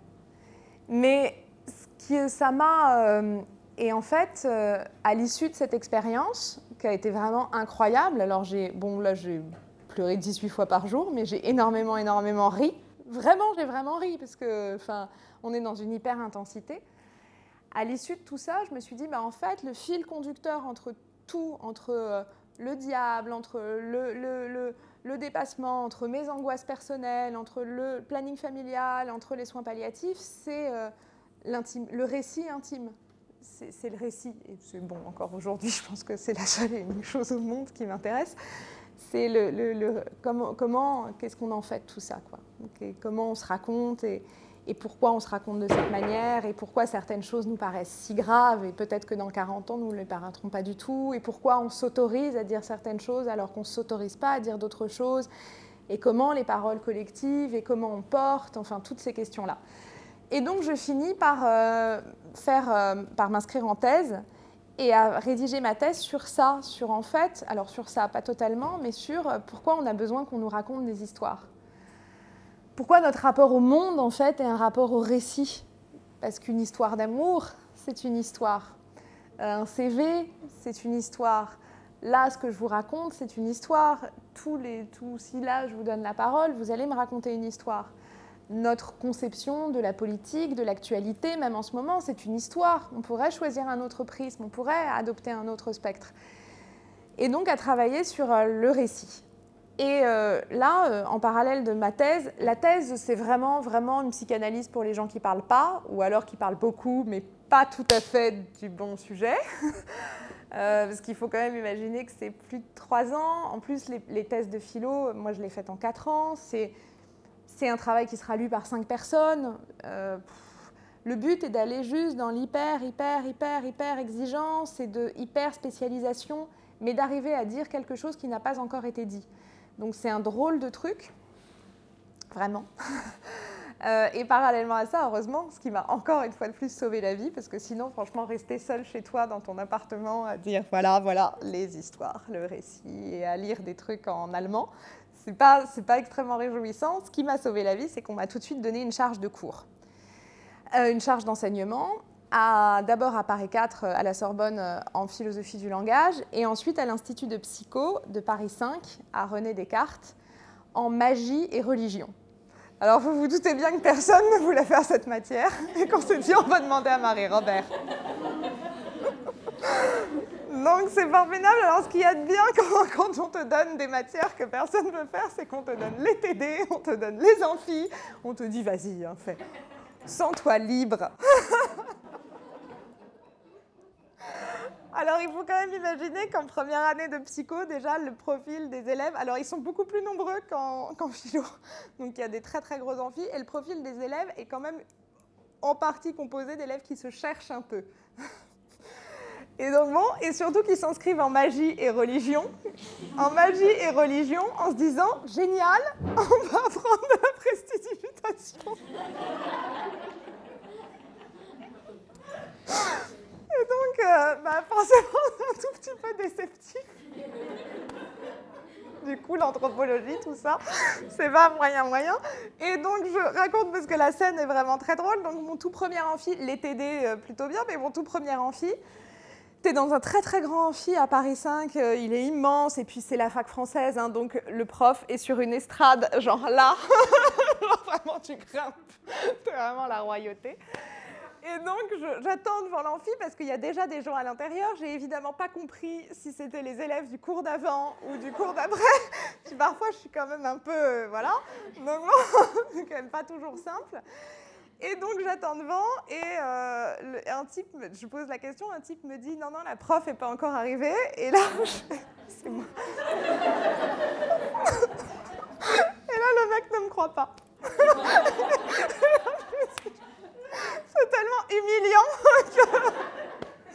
Mais ce qui, ça m'a... Euh, et en fait, euh, à l'issue de cette expérience, qui a été vraiment incroyable, alors j'ai... Bon, là j'ai pleuré 18 fois par jour, mais j'ai énormément, énormément ri. Vraiment, j'ai vraiment ri, parce que, enfin, on est dans une hyper intensité. À l'issue de tout ça, je me suis dit, bah, en fait, le fil conducteur entre entre euh, le diable, entre le, dépassement, entre mes angoisses personnelles, entre le planning familial, entre les soins palliatifs, c'est euh, le récit intime. C'est le récit. Et c'est bon, encore aujourd'hui, je pense que c'est la seule et unique chose au monde qui m'intéresse. C'est le, comment, qu'est-ce qu'on en fait de tout ça, quoi. comment on se raconte et, et pourquoi on se raconte de cette manière et pourquoi certaines choses nous paraissent si graves et peut-être que dans 40 ans nous ne les paraîtrons pas du tout et pourquoi on s'autorise à dire certaines choses alors qu'on ne s'autorise pas à dire d'autres choses et comment les paroles collectives et comment on porte, enfin toutes ces questions-là. Et donc je finis par, euh, faire, euh, par m'inscrire en thèse et à rédiger ma thèse sur ça, sur en fait, alors sur ça pas totalement, mais sur pourquoi on a besoin qu'on nous raconte des histoires pourquoi notre rapport au monde, en fait, est un rapport au récit? Parce qu'une histoire d'amour, c'est une histoire. Euh, un CV, c'est une histoire. Là, ce que je vous raconte, c'est une histoire. Tous les, tous, si là, je vous donne la parole, vous allez me raconter une histoire. Notre conception de la politique, de l'actualité, même en ce moment, c'est une histoire. On pourrait choisir un autre prisme, on pourrait adopter un autre spectre. Et donc à travailler sur euh, le récit. Et euh, là, euh, en parallèle de ma thèse, la thèse, c'est vraiment, vraiment une psychanalyse pour les gens qui ne parlent pas, ou alors qui parlent beaucoup, mais pas tout à fait du bon sujet. *laughs* Euh, parce qu'il faut quand même imaginer que c'est plus de trois ans. En plus, les, thèses de philo, moi, je l'ai faites en quatre ans. C'est, c'est un travail qui sera lu par cinq personnes. le but est d'aller juste dans l'hyper, hyper, hyper, hyper exigence et de hyper spécialisation, mais d'arriver à dire quelque chose qui n'a pas encore été dit. Donc c'est un drôle de truc, vraiment. *laughs* Euh, et parallèlement à ça, heureusement, ce qui m'a encore une fois de plus sauvé la vie, parce que sinon, franchement, rester seul chez toi dans ton appartement à dire voilà, voilà, les histoires, le récit, et à lire des trucs en allemand, c'est pas, pas extrêmement réjouissant. Ce qui m'a sauvé la vie, c'est qu'on m'a tout de suite donné une charge de cours, euh, une charge d'enseignement d'abord à Paris 4 à la Sorbonne en philosophie du langage et ensuite à l'Institut de psycho de Paris 5 à René Descartes en magie et religion. Alors vous vous doutez bien que personne ne voulait faire cette matière *laughs* et qu'on s'est dit on va demander à Marie-Robert. *laughs* Donc c'est formidable. Alors ce qu'il y a de bien *laughs* quand, on te donne des matières que personne ne veut faire, c'est qu'on te donne les TD, on te donne les amphis, on te dit vas-y, hein, fais. Sens-toi libre. Alors, il faut quand même imaginer qu'en première année de psycho, déjà, le profil des élèves, alors ils sont beaucoup plus nombreux *laughs* qu'en philo, donc il y a des très très gros amphis, et le profil des élèves est quand même en partie composé d'élèves qui se cherchent un peu. *laughs* Et donc bon, et surtout qui s'inscrivent en magie et religion, en magie et religion, en se disant, génial, on va apprendre de la prestidigitation. Et donc, euh, bah, forcément, *laughs* un tout petit peu déceptif. Du coup, l'anthropologie, tout ça, c'est pas moyen moyen. Et donc, je raconte parce que la scène est vraiment très drôle. Donc, mon tout premier amphi, les TD euh, plutôt bien, mais mon tout premier amphi, t'es dans un très très grand amphi à Paris 5, euh, il est immense, et puis c'est la fac française, hein, donc le prof est sur une estrade, genre là, *laughs* vraiment tu grimpes, c'est vraiment la royauté. Et donc, j'attends devant l'amphi parce qu'il y a déjà des gens à l'intérieur. J'ai évidemment pas compris si c'était les élèves du cours d'avant ou du cours d'après. *laughs* Parfois, je suis quand même un peu. Euh, voilà. Donc, *laughs* bon, c'est quand même pas toujours simple. Et donc, j'attends devant et euh, un type, je pose la question, un type me dit non, non, la prof n'est pas encore arrivée. Et là, *laughs* c'est moi. et là, le mec ne me croit pas. C'est tellement humiliant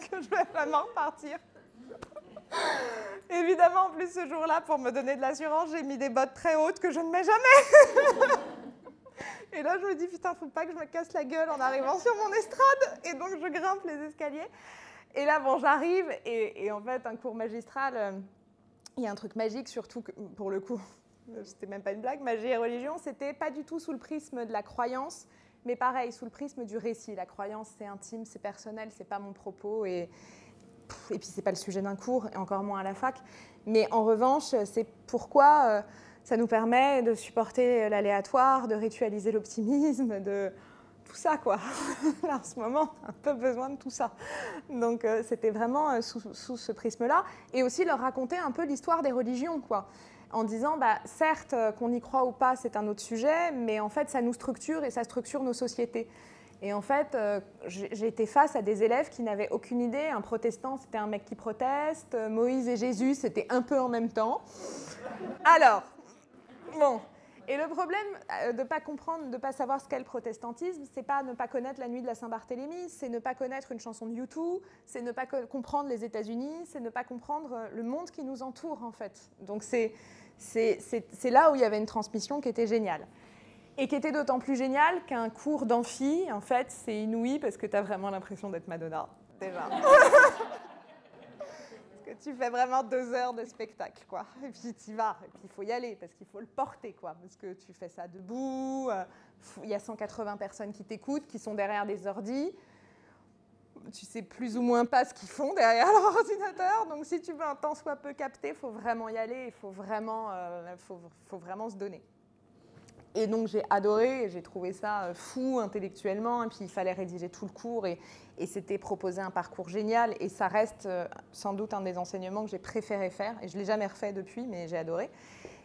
*laughs* que, je vais vraiment partir. Évidemment, en plus, ce jour-là, pour me donner de l'assurance, j'ai mis des bottes très hautes que je ne mets jamais. Et là, je me dis, putain, faut pas que je me casse la gueule en arrivant sur mon estrade. Et donc, je grimpe les escaliers. Et là, bon, j'arrive. Et, en fait, un cours magistral, euh, il y a un truc magique, surtout que, pour le coup, *laughs* c'était même pas une blague, magie et religion, c'était pas du tout sous le prisme de la croyance, mais pareil, sous le prisme du récit. La croyance, c'est intime, c'est personnel, c'est pas mon propos. Et, et puis, c'est pas le sujet d'un cours, et encore moins à la fac. Mais en revanche, c'est pourquoi euh, ça nous permet de supporter l'aléatoire, de ritualiser l'optimisme, de tout ça, quoi. *laughs* Là, en ce moment, un peu besoin de tout ça. Donc, euh, c'était vraiment euh, sous, sous, ce prisme-là. Et aussi leur raconter un peu l'histoire des religions, quoi en disant, bah, certes, euh, qu'on y croit ou pas, c'est un autre sujet, mais en fait, ça nous structure et ça structure nos sociétés. Et en fait, euh, j'ai été face à des élèves qui n'avaient aucune idée. Un protestant, c'était un mec qui proteste. Moïse et Jésus, c'était un peu en même temps. Alors, bon. Et le problème euh, de ne pas comprendre, de ne pas savoir ce qu'est le protestantisme, c'est pas ne pas connaître la nuit de la Saint-Barthélemy, c'est ne pas connaître une chanson de YouTube, c'est ne pas comprendre les États-Unis, c'est ne pas comprendre le monde qui nous entoure en fait. Donc c'est là où il y avait une transmission qui était géniale. Et qui était d'autant plus géniale qu'un cours d'amphi, en fait, c'est inouï parce que tu as vraiment l'impression d'être Madonna, déjà. *laughs* tu fais vraiment deux heures de spectacle, quoi. *laughs* Et puis tu vas, et puis il faut y aller parce qu'il faut le porter, quoi. Parce que tu fais ça debout, euh, il y a 180 personnes qui t'écoutent, qui sont derrière des ordis tu sais plus ou moins pas ce qu'ils font derrière *laughs* leur ordinateur. Donc si tu veux un temps soit peu capté, il faut vraiment y aller, il faut euh, faut, faut, vraiment se donner. Et donc j'ai adoré, j'ai trouvé ça euh, fou intellectuellement, et puis il fallait rédiger tout le cours, et, et c'était proposer un parcours génial, et ça reste euh, sans doute un des enseignements que j'ai préféré faire, et je ne l'ai jamais refait depuis, mais j'ai adoré.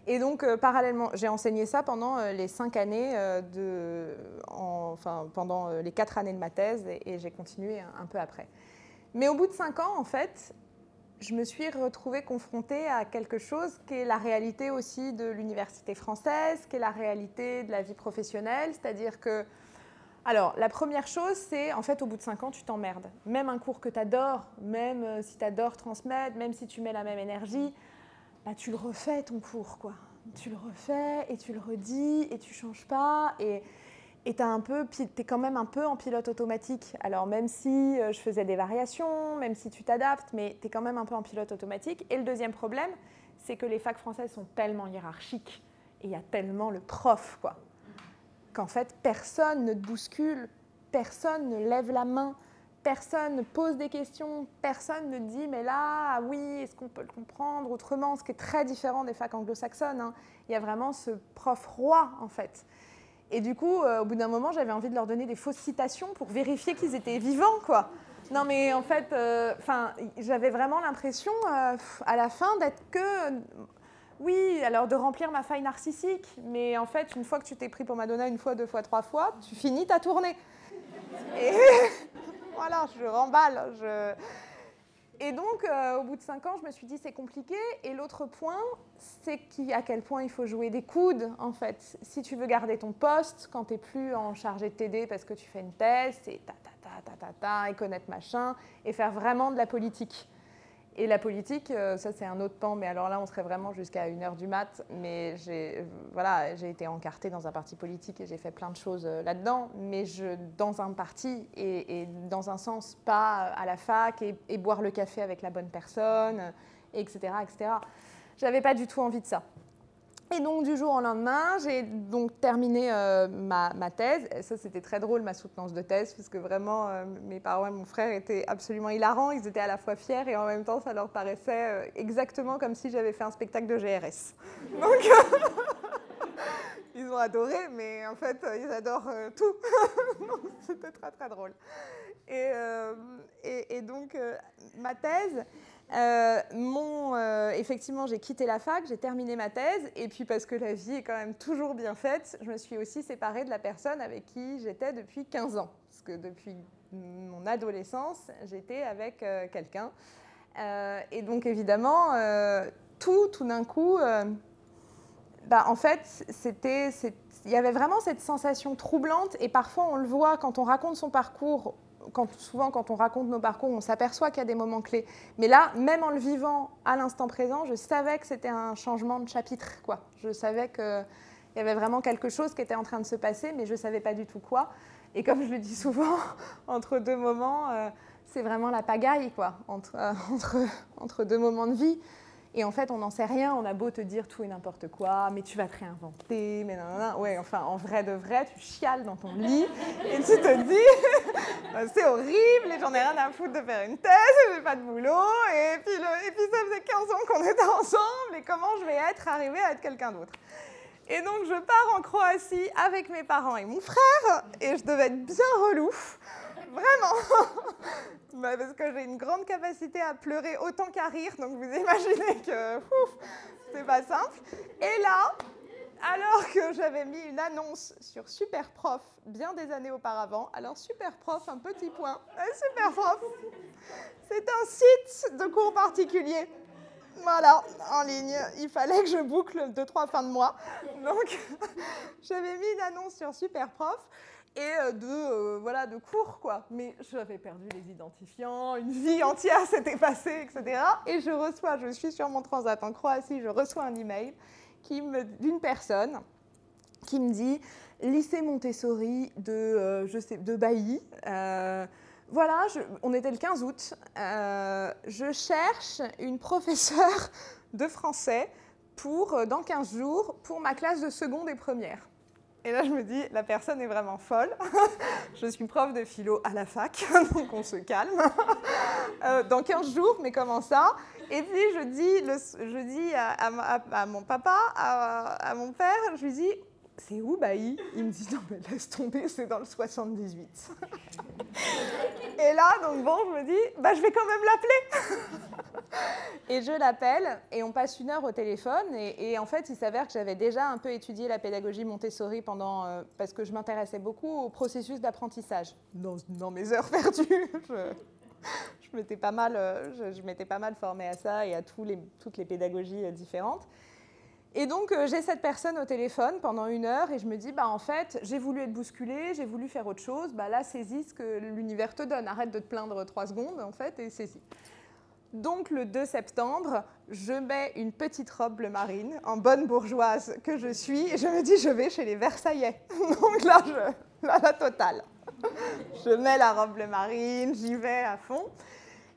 Et donc, euh, parallèlement, j'ai enseigné ça pendant les cinq années, de, enfin, pendant les quatre années de ma thèse, et, j'ai continué un, peu après. Mais au bout de cinq ans, en fait, je me suis retrouvée confrontée à quelque chose qui est la réalité aussi de l'université française, qui est la réalité de la vie professionnelle, c'est-à-dire que alors, la première chose, c'est en fait, au bout de cinq ans, tu t'emmerdes. Même un cours que tu adores, même si tu adores transmettre, même si tu mets la même énergie, bah, tu le refais ton cours, quoi. Tu le refais et tu le redis et tu changes pas et et tu es quand même un peu en pilote automatique. Alors même si euh, je faisais des variations, même si tu t'adaptes, mais tu es quand même un peu en pilote automatique. Et le deuxième problème, c'est que les facs françaises sont tellement hiérarchiques et il y a tellement le prof, quoi, qu'en fait personne ne te bouscule, personne ne lève la main, personne ne pose des questions, personne ne dit mais là, oui, est-ce qu'on peut le comprendre autrement, ce qui est très différent des facs anglo-saxonnes. Hein. Il y a vraiment ce prof roi en fait. Et du coup, euh, au bout d'un moment, j'avais envie de leur donner des fausses citations pour vérifier qu'ils étaient vivants, quoi. Non, mais en fait, euh, j'avais vraiment l'impression, euh, à la fin, d'être que oui, alors de remplir ma faille narcissique, mais en fait, une fois que tu t'es pris pour Madonna une fois, deux fois, trois fois, tu finis ta tournée. Et *laughs* voilà, je remballe. Je... Et donc, euh, au bout de cinq ans, je me suis dit c'est compliqué. Et l'autre point, c'est à quel point il faut jouer des coudes, en fait. Si tu veux garder ton poste, quand tu n'es plus en chargé de t'aider parce que tu fais une thèse, c'est ta ta ta ta ta ta, et connaître machin, et faire vraiment de la politique. Et la politique, euh, ça c'est un autre pan, mais alors là on serait vraiment jusqu'à 1h du mat. Mais j'ai voilà, été encartée dans un parti politique et j'ai fait plein de choses euh, là-dedans, mais je, dans un parti et, dans un sens pas à la fac et, boire le café avec la bonne personne, etc. etc. J'avais pas du tout envie de ça. Et donc, du jour au lendemain, j'ai donc terminé euh, ma, thèse. Et ça, c'était très drôle, ma soutenance de thèse, parce que vraiment, euh, mes parents et mon frère étaient absolument hilarants. Ils étaient à la fois fiers et en même temps, ça leur paraissait euh, exactement comme si j'avais fait un spectacle de GRS. *laughs* Donc, *laughs* ils ont adoré, mais en fait, ils adorent tout. *laughs* c'était très, très drôle. Et, et donc, ma thèse, euh, mon, euh, effectivement, j'ai quitté la fac, j'ai terminé ma thèse, et puis parce que la vie est quand même toujours bien faite, je me suis aussi séparée de la personne avec qui j'étais depuis 15 ans. Parce que depuis mon adolescence, j'étais avec euh, quelqu'un. et donc évidemment, tout, tout d'un coup, bah, en fait, c'était, il y avait vraiment cette sensation troublante, et parfois on le voit quand on raconte son parcours souvent, quand on raconte nos parcours, on s'aperçoit qu'il y a des moments clés. Mais là, même en le vivant à l'instant présent, je savais que c'était un changement de chapitre. Quoi. Je savais qu'il y avait vraiment quelque chose qui était en train de se passer, mais je ne savais pas du tout quoi. Et comme je le dis souvent, *laughs* entre deux moments, euh, c'est vraiment la pagaille, quoi, entre, euh, *laughs* deux moments de vie. Et en fait, on n'en sait rien. On a beau te dire tout et n'importe quoi, mais tu vas te réinventer, mais non. Ouais, enfin, en vrai de vrai, tu chiales dans ton lit et tu te dis, *laughs* bah, c'est horrible et j'en ai rien à foutre de faire une thèse, j'ai pas de boulot. Et puis, et puis ça faisait 15 ans qu'on était *laughs* ensemble et comment je vais être arrivée à être quelqu'un d'autre. Et donc, je pars en Croatie avec mes parents et mon frère et je devais être bien relou. Vraiment *laughs* bah, Parce que j'ai une grande capacité à pleurer autant qu'à rire, donc vous imaginez que c'est pas simple. Et là, alors que j'avais mis une annonce sur Superprof bien des années auparavant, alors Superprof, un petit point, Superprof, c'est un site de cours particulier. Voilà, en ligne. Il fallait que je boucle deux, trois fins de mois. Donc, *laughs* j'avais mis une annonce sur Superprof et euh, de, euh, voilà, de cours, quoi. Mais j'avais perdu les identifiants, une vie entière *laughs* s'était passée, etc. Et je reçois, je suis sur mon transat en Croatie, je reçois un email d'une personne qui me dit lycée Montessori de, euh, Bailly. voilà, on était le 15 août. je cherche une professeure *laughs* de français pour, dans 15 jours pour ma classe de seconde et première. Et là, je me dis, la personne est vraiment folle. *laughs* je suis prof de philo à la fac, *laughs* donc on se calme. *laughs* Euh, dans 15 jours, mais comment ça? Et puis, je dis, je dis à, mon papa, à, mon père, je lui dis, c'est où Bailly? Il me dit, non, mais laisse tomber, c'est dans le 78. et là, donc bon, je me dis, bah, je vais quand même l'appeler. et je l'appelle, et on passe une heure au téléphone. Et, en fait, il s'avère que j'avais déjà un peu étudié la pédagogie Montessori pendant, euh, parce que je m'intéressais beaucoup au processus d'apprentissage. Dans, mes heures perdues, je, m'étais pas, mal, euh, je, je pas mal formée à ça et à tous les, toutes les pédagogies euh, différentes. Et donc, euh, j'ai cette personne au téléphone pendant une heure et je me dis, bah, en fait, j'ai voulu être bousculée, j'ai voulu faire autre chose. Bah, là, saisis ce que l'univers te donne. Arrête de te plaindre trois secondes, en fait, et saisis. Donc, le 2 septembre, je mets une petite robe bleu marine, en bonne bourgeoise que je suis, et je me dis, je vais chez les Versaillais. *laughs* Donc là, je, là la totale. Je mets la robe bleu marine, j'y vais à fond.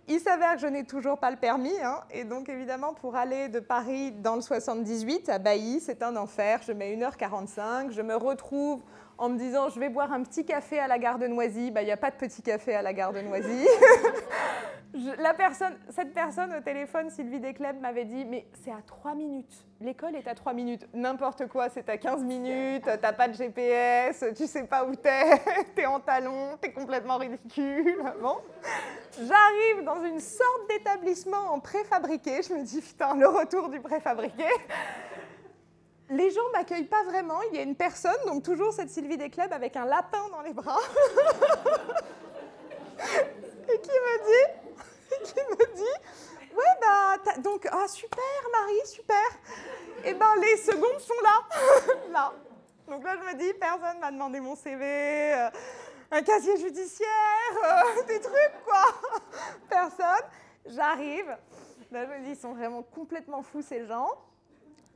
Il s'avère que je n'ai toujours pas le permis, hein, et donc évidemment pour aller de Paris dans le 78 à Bailly, c'est un enfer. Je mets 1h45, je me retrouve en me disant je vais boire un petit café à la gare de Noisy. Bah, il n'y a pas de petit café à la gare de Noisy. *laughs* la personne, cette personne au téléphone, Sylvie Descleb, m'avait dit Mais c'est à 3 minutes. L'école est à 3 minutes. N'importe quoi, c'est à 15 minutes. T'as pas de GPS, tu sais pas où t'es, *laughs* t'es en talon, t'es complètement ridicule. *laughs* Bon. J'arrive dans une sorte d'établissement en préfabriqué. Je me dis Putain, le retour du préfabriqué les gens m'accueillent pas vraiment. Il y a une personne, donc toujours cette Sylvie des clubs avec un lapin dans les bras, *laughs* et qui me dit, *laughs* qui me dit, ouais bah donc ah super Marie super. Et eh ben les secondes sont là, *laughs* là. Donc là je me dis personne m'a demandé mon CV, euh, un casier judiciaire, euh, *laughs* des trucs quoi. Personne. J'arrive. Là je me dis ils sont vraiment complètement fous ces gens.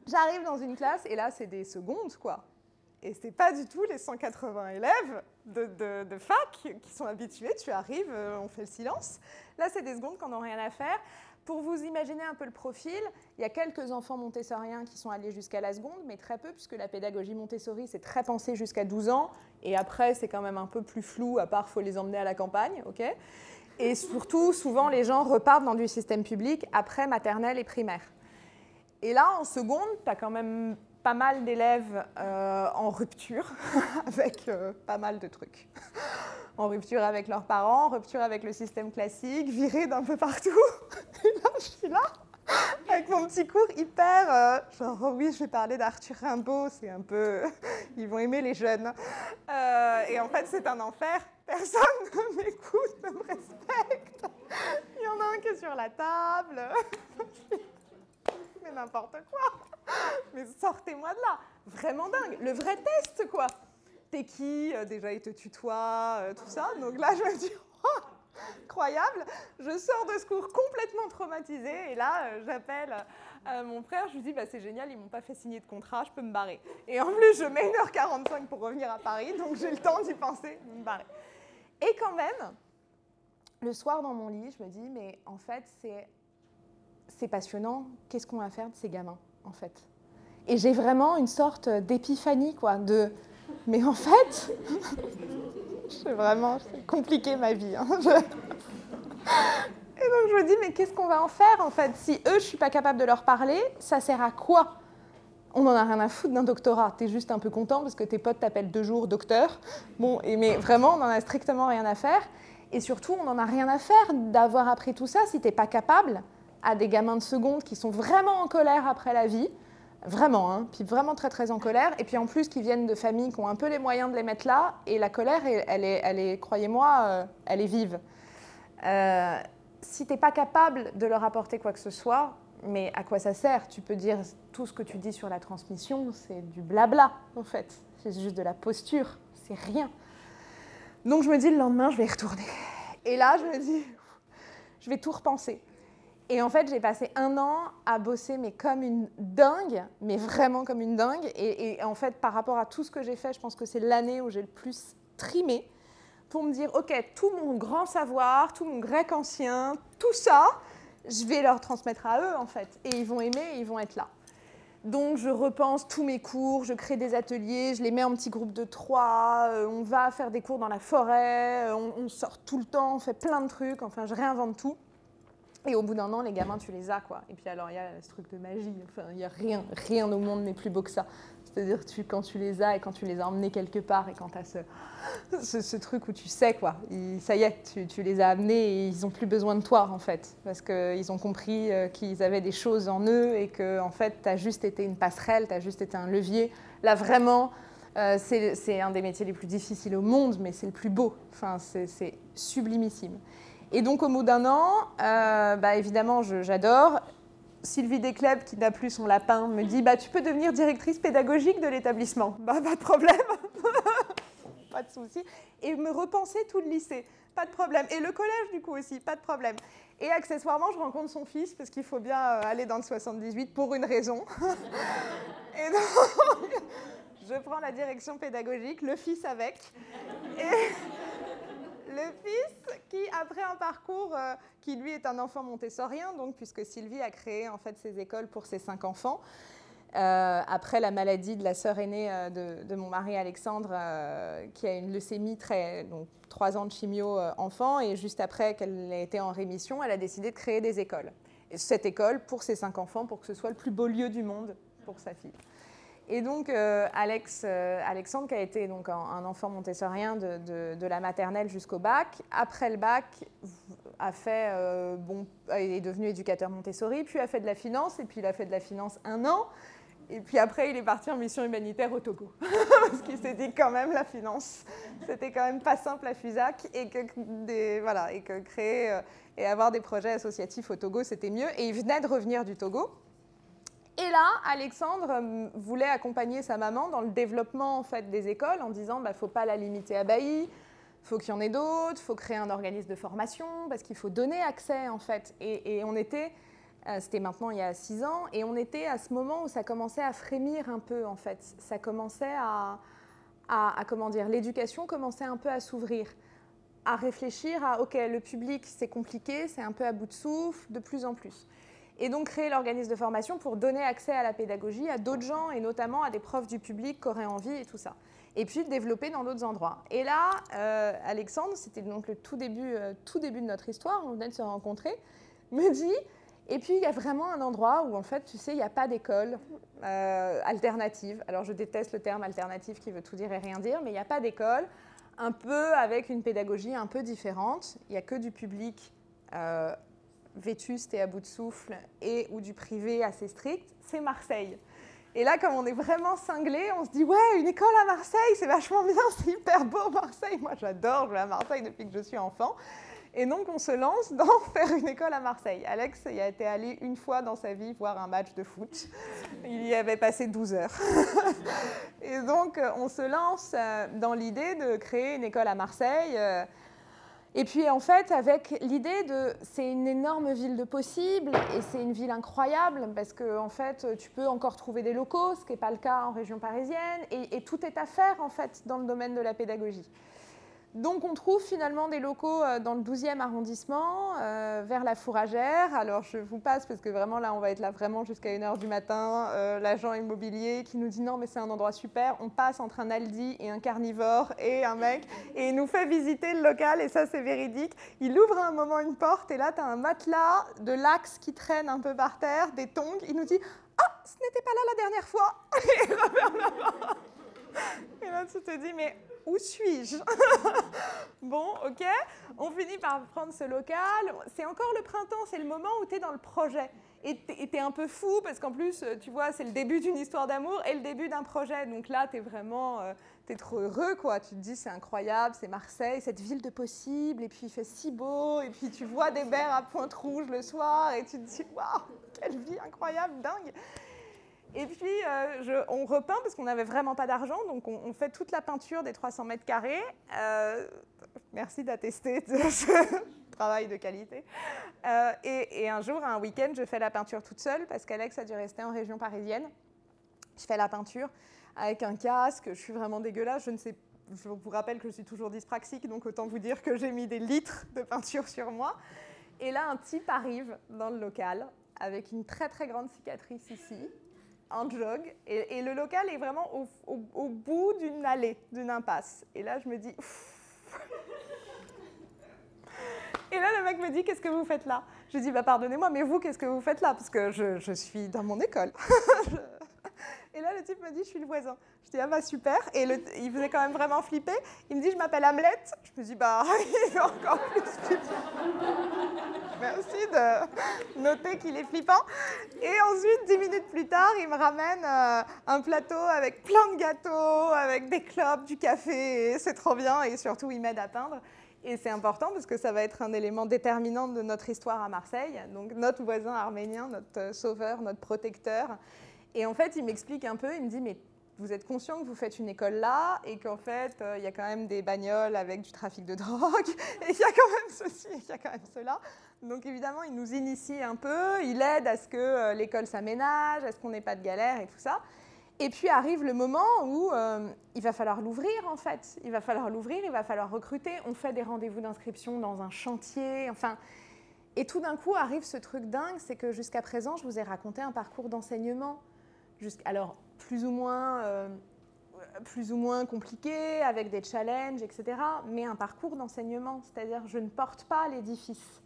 J'arrive dans une classe et là, c'est des secondes, quoi. Et c'est pas du tout les 180 élèves de, fac qui sont habitués. Tu arrives, euh, on fait le silence. Là, c'est des secondes qu'on n'a rien à faire. Pour vous imaginer un peu le profil, il y a quelques enfants montessoriens qui sont allés jusqu'à la seconde, mais très peu, puisque la pédagogie Montessori, c'est très pensé jusqu'à 12 ans. Et après, c'est quand même un peu plus flou, à part faut les emmener à la campagne. ok? Et surtout, souvent, les gens repartent dans du système public après maternelle et primaire. Et là, en seconde, tu as quand même pas mal d'élèves euh, en rupture *laughs* avec euh, pas mal de trucs. en rupture avec leurs parents, en rupture avec le système classique, virés d'un peu partout. *laughs* Et là, je suis là, avec mon petit cours hyper. Euh, genre, oh oui, je vais parler d'Arthur Rimbaud, c'est un peu. *laughs* Ils vont aimer les jeunes. et en fait, c'est un enfer. Personne ne m'écoute, ne me respecte. Il y en a un qui est sur la table mais n'importe quoi. *gasps* Mais sortez-moi de là. Vraiment dingue. Le vrai test, quoi. T'es qui euh, Déjà, il te tutoie, euh, tout ça. Donc là, je me dis, *laughs* oh, incroyable. Je sors de ce cours complètement traumatisée. Et là, euh, j'appelle mon frère. Je lui dis, bah, c'est génial, ils m'ont pas fait signer de contrat, je peux me barrer. Et en plus, je mets 1h45 pour revenir à Paris. Donc j'ai le temps d'y penser, de me barrer. Et quand même, le soir dans mon lit, je me dis, mais en fait, c'est c'est passionnant, qu'est-ce qu'on va faire de ces gamins, en fait Et j'ai vraiment une sorte d'épiphanie, quoi, de... Mais en fait, *laughs* c'est vraiment compliqué ma vie. Hein. Et donc je me dis, mais qu'est-ce qu'on va en faire, en fait? Si eux, je suis pas capable de leur parler, ça sert à quoi? On n'en a rien à foutre d'un doctorat. Tu es juste un peu content parce que tes potes t'appellent deux jours docteur. Bon, et mais vraiment, on n'en a strictement rien à faire. Et surtout, on n'en a rien à faire d'avoir appris tout ça si tu n'es pas capable à des gamins de seconde qui sont vraiment en colère après la vie, vraiment, hein, puis vraiment très très en colère, et puis en plus qui viennent de familles qui ont un peu les moyens de les mettre là, et la colère, elle est, elle est croyez-moi, euh, elle est vive. Euh, si tu n'es pas capable de leur apporter quoi que ce soit, mais à quoi ça sert? Tu peux dire tout ce que tu dis sur la transmission, c'est du blabla en fait, c'est juste de la posture, c'est rien. Donc je me dis le lendemain, je vais y retourner. Et là, je me dis, je vais tout repenser. Et en fait, j'ai passé un an à bosser, mais comme une dingue, mais vraiment comme une dingue. Et, en fait, par rapport à tout ce que j'ai fait, je pense que c'est l'année où j'ai le plus trimé pour me dire, OK, tout mon grand savoir, tout mon grec ancien, tout ça, je vais leur transmettre à eux, en fait. Et ils vont aimer, et ils vont être là. Donc, je repense tous mes cours, je crée des ateliers, je les mets en petits groupes de trois, euh, on va faire des cours dans la forêt, on, on sort tout le temps, on fait plein de trucs, enfin, je réinvente tout. Et au bout d'un an, les gamins, tu les as, quoi. Et puis alors, il y a ce truc de magie. Enfin, il n'y a rien, rien au monde n'est plus beau que ça. C'est-à-dire, quand tu les as et quand tu les as emmenés quelque part et quand tu as ce, truc où tu sais, quoi. ça y est, tu, tu, les as amenés et ils n'ont plus besoin de toi, en fait. Parce qu'ils ont compris euh, qu'ils avaient des choses en eux et que, en fait, tu as juste été une passerelle, tu as juste été un levier. Là, vraiment, euh, c'est un des métiers les plus difficiles au monde, mais c'est le plus beau. Enfin, c'est sublimissime. Et donc, au bout d'un an, euh, bah, évidemment, j'adore. Sylvie Descleb, qui n'a plus son lapin, me dit bah, Tu peux devenir directrice pédagogique de l'établissement. Bah, pas de problème. *laughs* pas de souci. Et me repenser tout le lycée. Pas de problème. Et le collège, du coup, aussi. Pas de problème. Et accessoirement, je rencontre son fils, parce qu'il faut bien euh, aller dans le 78 pour une raison. *laughs* Et donc, *laughs* je prends la direction pédagogique, le fils avec. Et le fils qui, après un parcours euh, qui lui est un enfant montessorien, donc puisque Sylvie a créé en fait ses écoles pour ses cinq enfants, euh, après la maladie de la sœur aînée de, mon mari Alexandre, qui a une leucémie, très, donc trois ans de chimio enfant, et juste après qu'elle ait été en rémission, elle a décidé de créer des écoles. Et cette école pour ses cinq enfants, pour que ce soit le plus beau lieu du monde pour sa fille. Et donc, euh, Alex, euh, Alexandre, qui a été donc un, enfant montessorien de, la maternelle jusqu'au bac, après le bac, a fait, euh, est devenu éducateur Montessori, puis a fait de la finance, et puis il a fait de la finance un an. Et puis après, il est parti en mission humanitaire au Togo. *laughs* Parce qu'il s'est dit quand même, la finance, c'était quand même pas simple à Fusac. Et que, voilà, et que créer et avoir des projets associatifs au Togo, c'était mieux. Et il venait de revenir du Togo. Et là, Alexandre euh, voulait accompagner sa maman dans le développement en fait, des écoles en disant bah, faut pas la limiter à Bailly, il faut qu'il y en ait d'autres, faut créer un organisme de formation, parce qu'il faut donner accès en fait. Et, on était, euh, c'était maintenant il y a six ans, et on était à ce moment où ça commençait à frémir un peu en fait. Ça commençait l'éducation commençait un peu à s'ouvrir à réfléchir à, OK, le public, c'est compliqué, c'est un peu à bout de souffle, de plus en plus et donc créer l'organisme de formation pour donner accès à la pédagogie à d'autres gens et notamment à des profs du public qui auraient envie et tout ça. Et puis développer dans d'autres endroits. Et là, euh, Alexandre, c'était donc le tout début, euh, tout début de notre histoire, on venait de se rencontrer, me dit, et puis il y a vraiment un endroit où en fait, tu sais, il n'y a pas d'école euh, alternative. Alors je déteste le terme alternative qui veut tout dire et rien dire, mais il n'y a pas d'école, un peu avec une pédagogie un peu différente. Il n'y a que du public vétuste et à bout de souffle et ou du privé assez strict, c'est Marseille. Et là, comme on est vraiment cinglé, on se dit ouais, une école à Marseille, c'est vachement bien, *laughs* c'est hyper beau Marseille. Moi, j'adore, je à Marseille depuis que je suis enfant. Et donc, on se lance dans *laughs* faire une école à Marseille. Alex il a été allé une fois dans sa vie voir un match de foot. Il y avait passé 12 heures. *laughs* Et donc, on se lance euh, dans l'idée de créer une école à Marseille. Et puis en fait, avec l'idée de, c'est une énorme ville de possibles et c'est une ville incroyable parce que en fait, tu peux encore trouver des locaux, ce qui n'est pas le cas en région parisienne, et, et, tout est à faire en fait dans le domaine de la pédagogie. Donc on trouve finalement des locaux euh, dans le 12e arrondissement, euh, vers la Fourragère. Alors je vous passe parce que vraiment là on va être là vraiment jusqu'à 1h du matin. Euh, l'agent immobilier qui nous dit non mais c'est un endroit super. On passe entre un Aldi et un carnivore et un mec et il nous fait visiter le local et ça c'est véridique. Il ouvre à un moment une porte et là tu as un matelas de l'axe qui traîne un peu par terre, des tongs. Il nous dit ah ce n'était pas là la dernière fois. *laughs* et là tu te dis mais où suis-je *laughs* Bon, ok, on finit par prendre ce local. C'est encore le printemps, c'est le moment où tu es dans le projet. Et tu es un peu fou parce qu'en plus, tu vois, c'est le début d'une histoire d'amour et le début d'un projet. Donc là, tu es vraiment euh, es trop heureux, quoi. Tu te dis, c'est incroyable, c'est Marseille, cette ville de possible. Et puis, il fait si beau. Et puis, tu vois des berres à pointe rouge le soir. Et tu te dis, waouh, quelle vie incroyable, dingue. Et puis, euh, on repeint parce qu'on n'avait vraiment pas d'argent, donc on, fait toute la peinture des 300 mètres carrés. Euh, merci d'attester *laughs* ce travail de qualité. Euh, et, un jour, un week-end, je fais la peinture toute seule parce qu'Alex a dû rester en région parisienne. Je fais la peinture avec un casque, je suis vraiment dégueulasse, je ne sais je vous rappelle que je suis toujours dyspraxique, donc autant vous dire que j'ai mis des litres de peinture sur moi. Et là, un type arrive dans le local avec une très très grande cicatrice ici, en jog. Et, le local est vraiment au, bout d'une allée, d'une impasse. Et là, je me dis... Et là, le mec me dit, qu'est-ce que vous faites là? Je dis, bah, pardonnez-moi, mais vous, qu'est-ce que vous faites là? Parce que je, je suis dans mon école. *laughs* Et là, le type me dit, je suis le voisin. Je dis, ah bah super. Et le, il faisait quand même vraiment flipper. Il me dit, je m'appelle Hamlet. Je me dis, bah, *laughs* il est encore plus flippant. Merci de noter qu'il est flippant. Et ensuite, dix minutes plus tard, il me ramène euh, un plateau avec plein de gâteaux, avec des clopes, du café. C'est trop bien. Et surtout, il m'aide à peindre. Et c'est important parce que ça va être un élément déterminant de notre histoire à Marseille. Donc notre voisin arménien, notre sauveur, notre protecteur. Et en fait, il m'explique un peu, il me dit, mais vous êtes conscient que vous faites une école là et qu'en fait, euh, il y a quand même des bagnoles avec du trafic de *laughs* drogue et qu'il y a quand même ceci et qu'il y a quand même cela. Donc évidemment, il nous initie un peu, il aide à ce que euh, l'école s'aménage, à ce qu'on n'ait pas de galère et tout ça. Et puis arrive le moment où euh, il va falloir l'ouvrir en fait. Il va falloir l'ouvrir, il va falloir recruter. On fait des rendez-vous d'inscription dans un chantier. Enfin, et tout d'un coup arrive ce truc dingue, c'est que jusqu'à présent, je vous ai raconté un parcours d'enseignement alors plus ou moins, euh, plus ou moins compliqué, avec des challenges, etc. Mais un parcours d'enseignement, c'est-à-dire je ne porte pas l'édifice.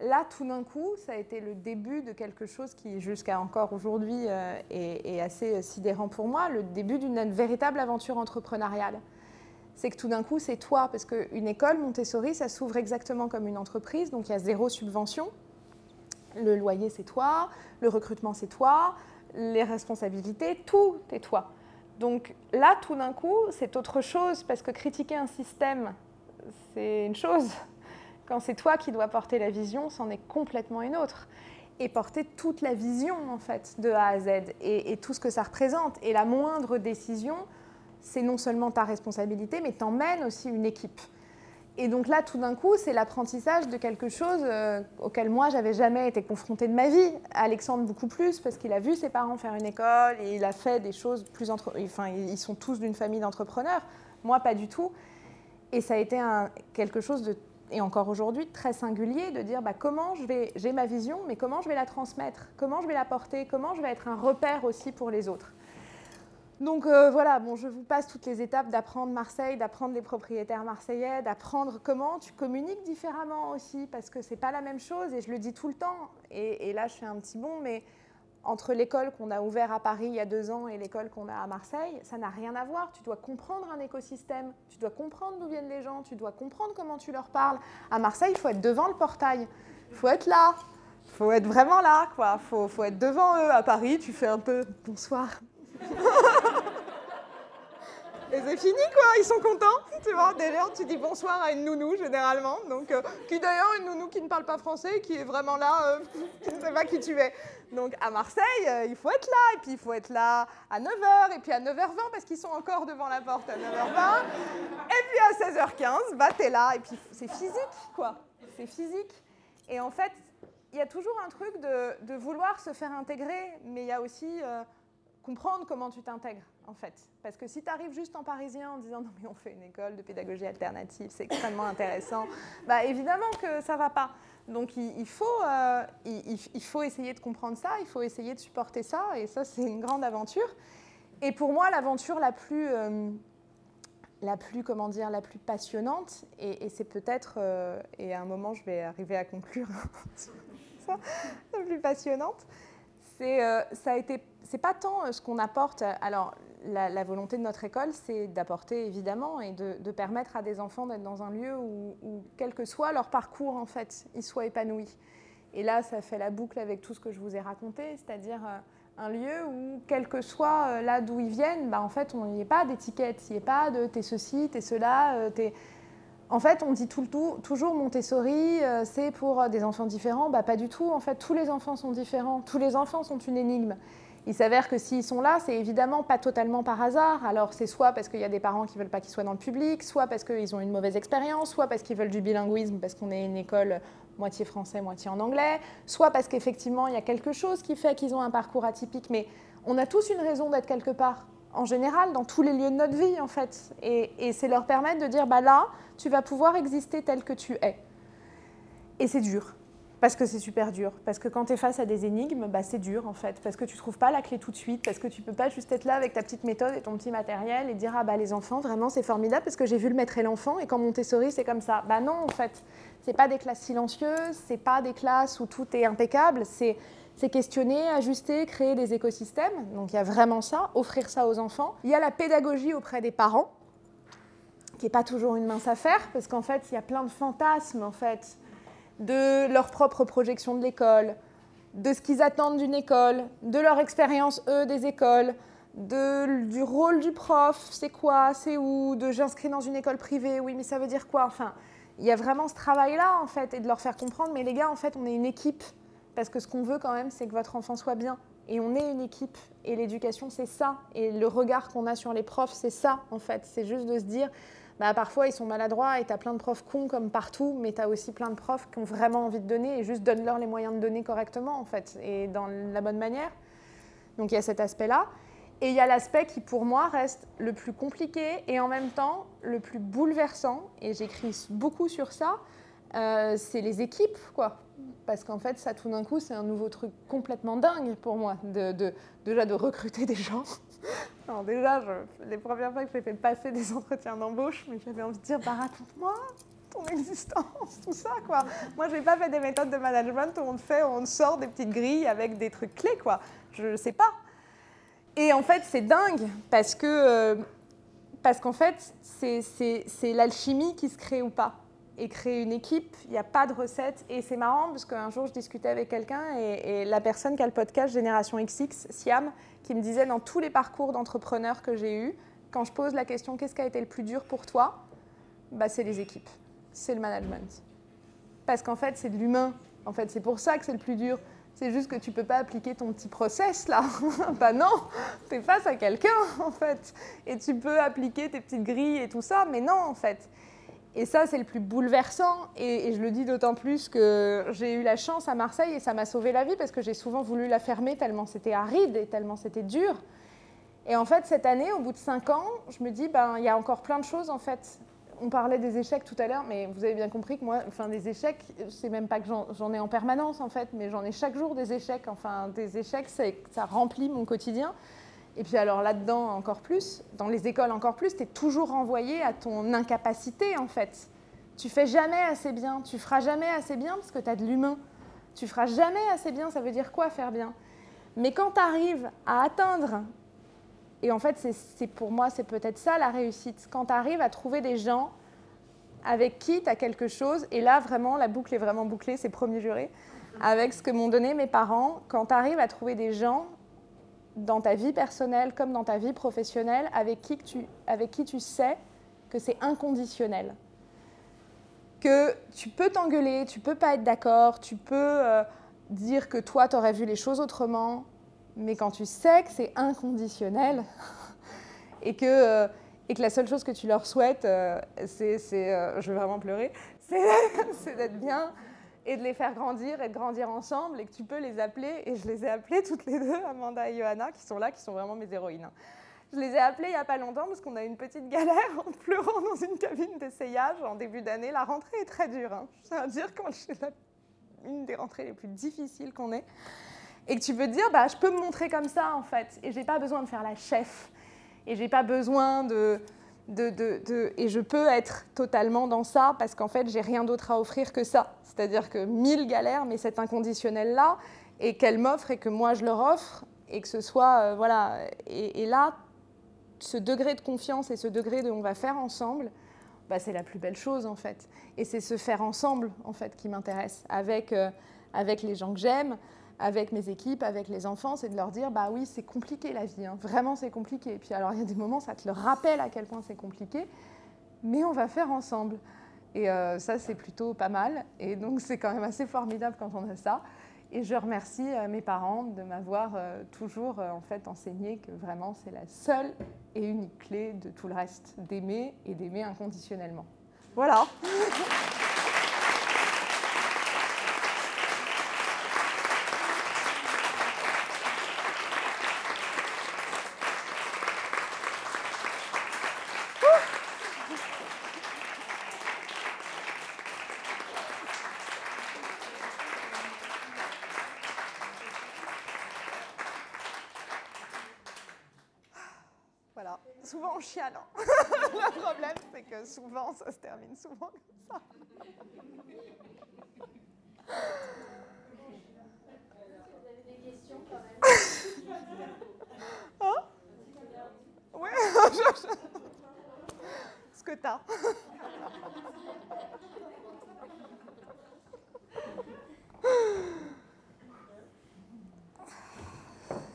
Là, tout d'un coup, ça a été le début de quelque chose qui, jusqu'à encore aujourd'hui, euh, est, assez sidérant pour moi, le début d'une véritable aventure entrepreneuriale. C'est que tout d'un coup, c'est toi, parce qu'une école Montessori, ça s'ouvre exactement comme une entreprise, donc il y a zéro subvention. Le loyer, c'est toi, le recrutement, c'est toi, les responsabilités, tout est toi. Donc là, tout d'un coup, c'est autre chose, parce que critiquer un système, c'est une chose. Quand c'est toi qui dois porter la vision, c'en est complètement une autre. Et porter toute la vision, en fait, de A à Z, et, tout ce que ça représente. Et la moindre décision, c'est non seulement ta responsabilité, mais t'emmènes aussi une équipe. Et donc là, tout d'un coup, c'est l'apprentissage de quelque chose euh, auquel moi, j'avais jamais été confrontée de ma vie. Alexandre, beaucoup plus, parce qu'il a vu ses parents faire une école et il a fait des choses plus... Entre... Enfin, ils sont tous d'une famille d'entrepreneurs. Moi, pas du tout. Et ça a été quelque chose de, et encore aujourd'hui, très singulier de dire bah, comment je vais... J'ai ma vision, mais comment je vais la transmettre? Comment je vais la porter? Comment je vais être un repère aussi pour les autres? Donc euh, voilà, bon, je vous passe toutes les étapes d'apprendre Marseille, d'apprendre les propriétaires marseillais, d'apprendre comment tu communiques différemment aussi, parce que c'est pas la même chose, et je le dis tout le temps. Et, là, je fais un petit bond, mais entre l'école qu'on a ouverte à Paris il y a deux ans et l'école qu'on a à Marseille, ça n'a rien à voir. Tu dois comprendre un écosystème, tu dois comprendre d'où viennent les gens, tu dois comprendre comment tu leur parles. À Marseille, il faut être devant le portail, il faut être là, il faut être vraiment là, quoi. Faut être devant eux. À Paris, tu fais un peu bonsoir, et c'est fini quoi, ils sont contents, tu vois. D'ailleurs, tu dis bonsoir à une nounou généralement, donc euh, qui d'ailleurs une nounou qui ne parle pas français, qui est vraiment là, euh, *laughs* qui ne sait pas qui tu es. Donc à Marseille, euh, il faut être là, et puis il faut être là à 9h, et puis à 9h20 parce qu'ils sont encore devant la porte à 9h20, et puis à 16h15, bah t'es là, et puis c'est physique quoi, c'est physique. Et en fait, il y a toujours un truc de, de, vouloir se faire intégrer, mais il y a aussi comprendre comment tu t'intègres, en fait. Parce que si tu arrives juste en parisien en disant non, mais on fait une école de pédagogie alternative, c'est extrêmement intéressant, *laughs* bah évidemment que ça va pas. Donc il, faut, euh, il, faut essayer de comprendre ça, il faut essayer de supporter ça, et ça, c'est une grande aventure. Et pour moi, l'aventure la plus. Euh, la plus, comment dire, la plus passionnante, et, c'est peut-être, euh, et à un moment je vais arriver à conclure *laughs* la plus passionnante, été c'est pas tant euh, ce qu'on apporte. Alors, la, volonté de notre école, c'est d'apporter évidemment et de, permettre à des enfants d'être dans un lieu où, quel que soit leur parcours, en fait, ils soient épanouis. Et là, ça fait la boucle avec tout ce que je vous ai raconté, c'est-à-dire euh, un lieu où, quel que soit euh, là d'où ils viennent, bah, en fait, on n'y est pas d'étiquette, il n'y a pas de t'es ceci, t'es cela, t'es. En fait, on dit tout tout, toujours Montessori, c'est pour des enfants différents. Bah, pas du tout. En fait, tous les enfants sont différents. Tous les enfants sont une énigme. Il s'avère que s'ils sont là, c'est évidemment pas totalement par hasard. Alors c'est soit parce qu'il y a des parents qui veulent pas qu'ils soient dans le public, soit parce qu'ils ont une mauvaise expérience, soit parce qu'ils veulent du bilinguisme parce qu'on est une école moitié français, moitié en anglais, soit parce qu'effectivement il y a quelque chose qui fait qu'ils ont un parcours atypique. Mais on a tous une raison d'être quelque part, en général, dans tous les lieux de notre vie en fait. Et, c'est leur permettre de dire, bah là, tu vas pouvoir exister tel que tu es. Et c'est dur. Parce que c'est super dur. Parce que quand tu es face à des énigmes, bah, c'est dur en fait. Parce que tu trouves pas la clé tout de suite. Parce que tu peux pas juste être là avec ta petite méthode et ton petit matériel et dire Ah bah les enfants, vraiment c'est formidable parce que j'ai vu le maître et l'enfant et quand Montessori c'est comme ça. Bah non en fait. C'est pas des classes silencieuses, c'est pas des classes où tout est impeccable. C'est c'est questionner, ajuster, créer des écosystèmes. Donc il y a vraiment ça, offrir ça aux enfants. Il y a la pédagogie auprès des parents, qui n'est pas toujours une mince affaire, parce qu'en fait, il y a plein de fantasmes en fait de leur propre projection de l'école, de ce qu'ils attendent d'une école, de leur expérience, eux, des écoles, de, du rôle du prof, c'est quoi, c'est où, de j'inscris dans une école privée, oui, mais ça veut dire quoi? Enfin, il y a vraiment ce travail-là, en fait, et de leur faire comprendre, mais les gars, en fait, on est une équipe, parce que ce qu'on veut quand même, c'est que votre enfant soit bien. Et on est une équipe, et l'éducation, c'est ça. Et le regard qu'on a sur les profs, c'est ça, en fait. C'est juste de se dire, bah, parfois ils sont maladroits et tu as plein de profs cons comme partout, mais tu as aussi plein de profs qui ont vraiment envie de donner et juste donne-leur les moyens de donner correctement en fait et dans la bonne manière. Donc il y a cet aspect-là. Et il y a l'aspect qui pour moi reste le plus compliqué et en même temps le plus bouleversant, et j'écris beaucoup sur ça, euh, c'est les équipes, quoi. Parce qu'en fait, ça, tout d'un coup, c'est un nouveau truc complètement dingue pour moi, déjà de recruter des gens. *laughs* Alors déjà, les premières fois que j'ai fait passer des entretiens d'embauche, j'avais envie de dire, bah raconte-moi ton existence, tout ça, quoi. Moi, je n'ai pas fait des méthodes de management où on fait, on sort des petites grilles avec des trucs clés, quoi. Je sais pas. Et en fait, c'est dingue, parce que... Euh, parce qu'en fait, c'est l'alchimie qui se crée ou pas et créer une équipe, il n'y a pas de recette. Et c'est marrant parce qu'un jour, je discutais avec quelqu'un et, la personne qui a le podcast Génération XX, Siam, qui me disait dans tous les parcours d'entrepreneurs que j'ai eus, quand je pose la question qu'est-ce qui a été le plus dur pour toi? Bah, C'est les équipes, c'est le management. Parce qu'en fait, c'est de l'humain. En fait, c'est pour ça que c'est le plus dur. C'est juste que tu ne peux pas appliquer ton petit process là. *laughs* bah non, tu es face à quelqu'un en fait. Et tu peux appliquer tes petites grilles et tout ça, mais non en fait. Et ça, c'est le plus bouleversant. Et, je le dis d'autant plus que j'ai eu la chance à Marseille et ça m'a sauvé la vie parce que j'ai souvent voulu la fermer tellement c'était aride et tellement c'était dur. Et en fait, cette année, au bout de cinq ans, je me dis, ben, il y a encore plein de choses en fait. On parlait des échecs tout à l'heure, mais vous avez bien compris que moi, enfin, des échecs, c'est même pas que j'en ai en permanence en fait, mais j'en ai chaque jour des échecs. Enfin, des échecs, ça remplit mon quotidien. Et puis alors là-dedans encore plus, dans les écoles encore plus, tu es toujours renvoyé à ton incapacité en fait. Tu fais jamais assez bien, tu feras jamais assez bien parce que tu as de l'humain. Tu feras jamais assez bien, ça veut dire quoi faire bien? Mais quand tu arrives à atteindre, et en fait c'est pour moi c'est peut-être ça la réussite, quand tu arrives à trouver des gens avec qui tu as quelque chose, et là vraiment la boucle est vraiment bouclée, c'est premier juré, avec ce que m'ont donné mes parents, quand tu arrives à trouver des gens dans ta vie personnelle comme dans ta vie professionnelle avec qui, tu, avec qui tu sais que c'est inconditionnel. Que tu peux t'engueuler, tu peux pas être d'accord, tu peux euh, dire que toi, tu aurais vu les choses autrement, mais quand tu sais que c'est inconditionnel *laughs* et que, euh, et que la seule chose que tu leur souhaites, euh, c'est, je vais vraiment pleurer, *laughs* c'est d'être bien, et de les faire grandir et de grandir ensemble et que tu peux les appeler. Et je les ai appelées toutes les deux, Amanda et Johanna, qui sont là, qui sont vraiment mes héroïnes. Je les ai appelées il n'y a pas longtemps parce qu'on a eu une petite galère en pleurant dans une cabine d'essayage en début d'année. La rentrée est très dure. Hein. Je tiens à dire quand c'est une des rentrées les plus difficiles qu'on ait. Et que tu peux te dire, bah, je peux me montrer comme ça en fait. Et j'ai pas besoin de faire la chef. Et j'ai pas besoin de, et je peux être totalement dans ça parce qu'en fait, j'ai rien d'autre à offrir que ça. C'est-à-dire que mille galères, mais cet inconditionnel-là, et qu'elle m'offre et que moi je leur offre, et que ce soit, euh, voilà. Et, là, ce degré de confiance et ce degré de on va faire ensemble, bah, c'est la plus belle chose en fait. Et c'est ce faire ensemble en fait qui m'intéresse avec, euh, avec les gens que j'aime, avec mes équipes, avec les enfants, c'est de leur dire bah oui, c'est compliqué la vie, hein. vraiment c'est compliqué. Et puis alors il y a des moments, ça te le rappelle à quel point c'est compliqué, mais on va faire ensemble. Et euh, ça, c'est plutôt pas mal. Et donc c'est quand même assez formidable quand on a ça. Et je remercie euh, mes parents de m'avoir euh, toujours en fait enseigné que vraiment c'est la seule et unique clé de tout le reste, d'aimer et d'aimer inconditionnellement. Voilà. *laughs* souvent chialant. *laughs* le problème, c'est que souvent, ça se termine souvent comme ça. *laughs* Hein? Ouais, *laughs* ce que t'as.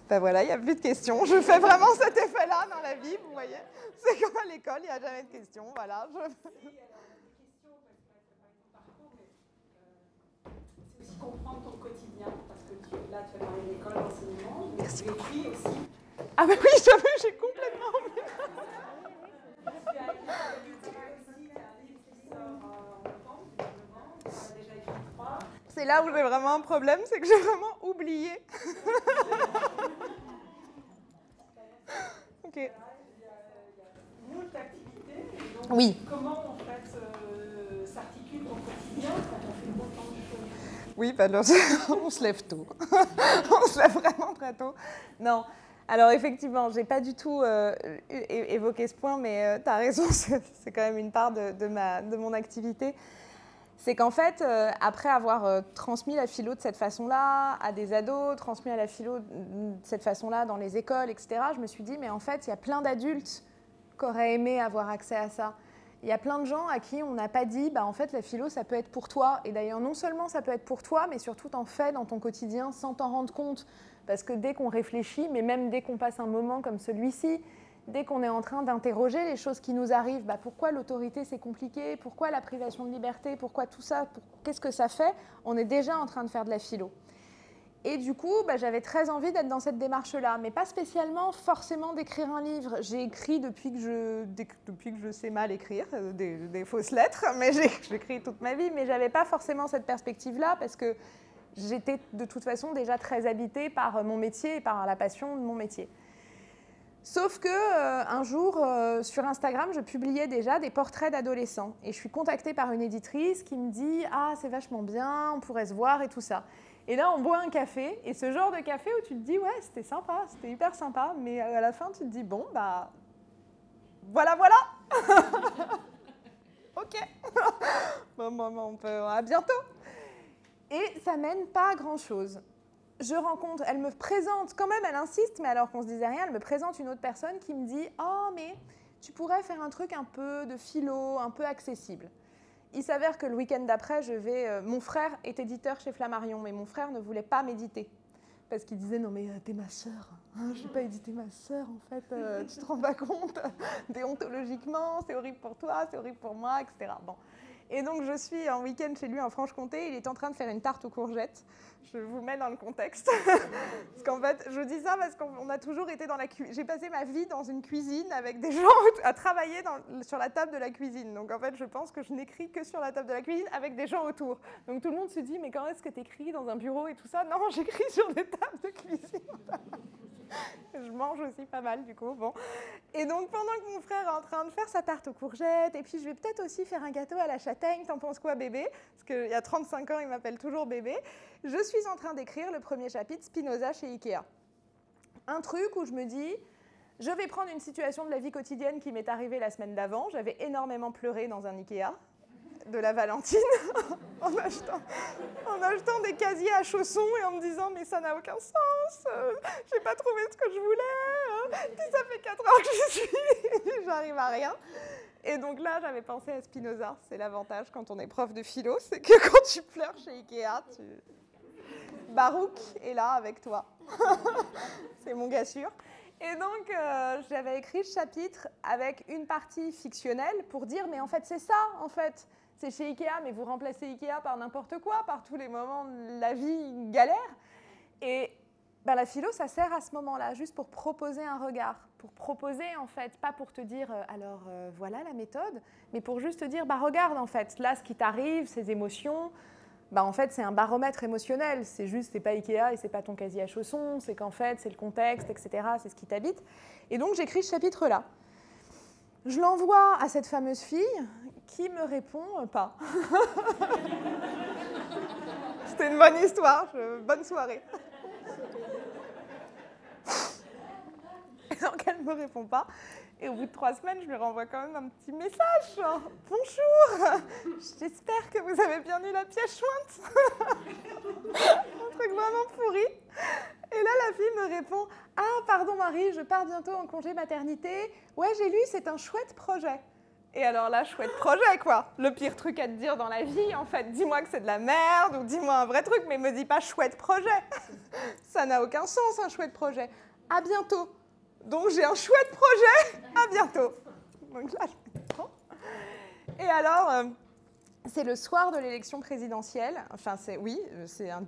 Ben voilà, il n'y a plus de questions. Je fais vraiment cet effet-là dans la vie, vous voyez. *laughs* C'est comme à l'école, il n'y a jamais de questions. Voilà. Je... C'est aussi comprendre ton quotidien, parce que tu, là, tu as parlé de l'école, l'enseignement, mais Merci tu aussi. Ah ben oui, j'ai complètement oublié. *laughs* c'est là où j'ai vraiment un problème, c'est que j'ai vraiment oublié. *laughs* ok. Oui. Comment en fait euh, s'articule ton quotidien quand on fait autant de choses? Oui, bah, *laughs* on se lève tôt. *laughs* on se lève vraiment très tôt. Non. Alors effectivement, j'ai pas du tout euh, évoqué ce point, mais euh, tu as raison, *laughs* c'est quand même une part de, de, ma, de mon activité. C'est qu'en fait, euh, après avoir transmis la philo de cette façon-là à des ados, transmis à la philo de cette façon-là dans les écoles, etc., je me suis dit, mais en fait, il y a plein d'adultes qui auraient aimé avoir accès à ça. Il y a plein de gens à qui on n'a pas dit, bah, en fait, la philo, ça peut être pour toi. Et d'ailleurs, non seulement ça peut être pour toi, mais surtout t'en fais dans ton quotidien sans t'en rendre compte. Parce que dès qu'on réfléchit, mais même dès qu'on passe un moment comme celui-ci, dès qu'on est en train d'interroger les choses qui nous arrivent, bah, pourquoi l'autorité c'est compliqué, pourquoi la privation de liberté, pourquoi tout ça, qu'est-ce que ça fait, on est déjà en train de faire de la philo. Et du coup, bah, j'avais très envie d'être dans cette démarche-là, mais pas spécialement forcément d'écrire un livre. J'ai écrit depuis que, je, depuis que je sais mal écrire, euh, des, fausses lettres, *laughs* mais j'ai écrit toute ma vie, mais j'avais pas forcément cette perspective-là parce que j'étais de toute façon déjà très habitée par mon métier et par la passion de mon métier. Sauf que euh, un jour, euh, sur Instagram, je publiais déjà des portraits d'adolescents. Et je suis contactée par une éditrice qui me dit Ah, c'est vachement bien, on pourrait se voir et tout ça. Et là, on boit un café. Et ce genre de café où tu te dis Ouais, c'était sympa, c'était hyper sympa. Mais à la fin, tu te dis Bon, bah. Voilà, voilà *laughs* Ok *laughs* bon, bon, bon, on peut, à bientôt et ça mène pas à grand-chose. Je rencontre, elle me présente, quand même elle insiste, mais alors qu'on se disait rien, elle me présente une autre personne qui me dit « Oh, mais tu pourrais faire un truc un peu de philo, un peu accessible. » Il s'avère que le week-end d'après, je vais... Euh, mon frère est éditeur chez Flammarion, mais mon frère ne voulait pas méditer. Parce qu'il disait, non mais euh, t'es ma sœur, hein, je n'ai pas édité ma sœur en fait, euh, tu te rends pas compte, *laughs* déontologiquement, c'est horrible pour toi, c'est horrible pour moi, etc. Bon. Et donc je suis en week-end chez lui en Franche-Comté, il est en train de faire une tarte aux courgettes. Je vous mets dans le contexte. *laughs* parce qu'en fait, je dis ça parce qu'on a toujours été dans la cuisine. J'ai passé ma vie dans une cuisine avec des *laughs* gens à travailler sur la table de la cuisine. Donc en fait, je pense que je n'écris que sur la table de la cuisine avec des gens autour. Donc tout le monde se dit, mais quand est-ce que tu écris dans un bureau et tout ça? Non, *laughs* j'écris sur des tables de cuisine. je mange aussi pas mal du coup. Bon. Et donc pendant que mon frère est en train de faire sa tarte aux courgettes, et puis je vais peut-être aussi faire un gâteau à la châtaigne, t'en penses quoi bébé? Parce qu'il y a 35 ans, il m'appelle toujours bébé. Je suis en train d'écrire le premier chapitre Spinoza chez Ikea. Un truc où je me dis, je vais prendre une situation de la vie quotidienne qui m'est arrivée la semaine d'avant. J'avais énormément pleuré dans un Ikea de la Valentine *laughs* en, achetant, en, achetant, des casiers à chaussons et en me disant mais ça n'a aucun sens, euh, j'ai pas trouvé ce que je voulais, hein. puis ça fait 4 heures que je suis, *laughs* j'arrive à rien. Et donc là, j'avais pensé à Spinoza. C'est l'avantage quand on est prof de philo, c'est que quand tu pleures chez Ikea, tu... Barouk est là avec toi. *laughs* c'est mon gars sûr. Et donc, euh, j'avais écrit ce chapitre avec une partie fictionnelle pour dire, mais en fait, c'est ça, en fait c'est chez Ikea, mais vous remplacez Ikea par n'importe quoi, par tous les moments de la vie galère. Et ben, la philo, ça sert à ce moment-là, juste pour proposer un regard, pour proposer en fait, pas pour te dire euh, alors euh, voilà la méthode, mais pour juste te dire bah regarde en fait, là ce qui t'arrive, ces émotions, bah en fait c'est un baromètre émotionnel, c'est juste c'est pas Ikea et c'est pas ton casier à chaussons, c'est qu'en fait c'est le contexte, etc. C'est ce qui t'habite. Et donc j'écris ce chapitre-là. Je l'envoie à cette fameuse fille qui me répond pas. *laughs* C'était une bonne histoire, bonne soirée. *laughs* donc elle me répond pas. Et au bout de trois semaines, je lui renvoie quand même un petit message, Bonjour, j'espère que vous avez bien eu la pièce jointe. *laughs* un truc vraiment pourri. Et là, la fille me répond Ah, pardon Marie, je pars bientôt en congé maternité. Ouais, j'ai lu, c'est un chouette projet. Et alors là, chouette projet, quoi. Le pire truc à te dire dans la vie, en fait. Dis-moi que c'est de la merde ou dis-moi un vrai truc, mais me dis pas chouette projet. *laughs* Ça n'a aucun sens, un chouette projet. À bientôt. Donc j'ai un chouette projet. À bientôt. Et alors, euh, c'est le soir de l'élection présidentielle. Enfin, c'est oui,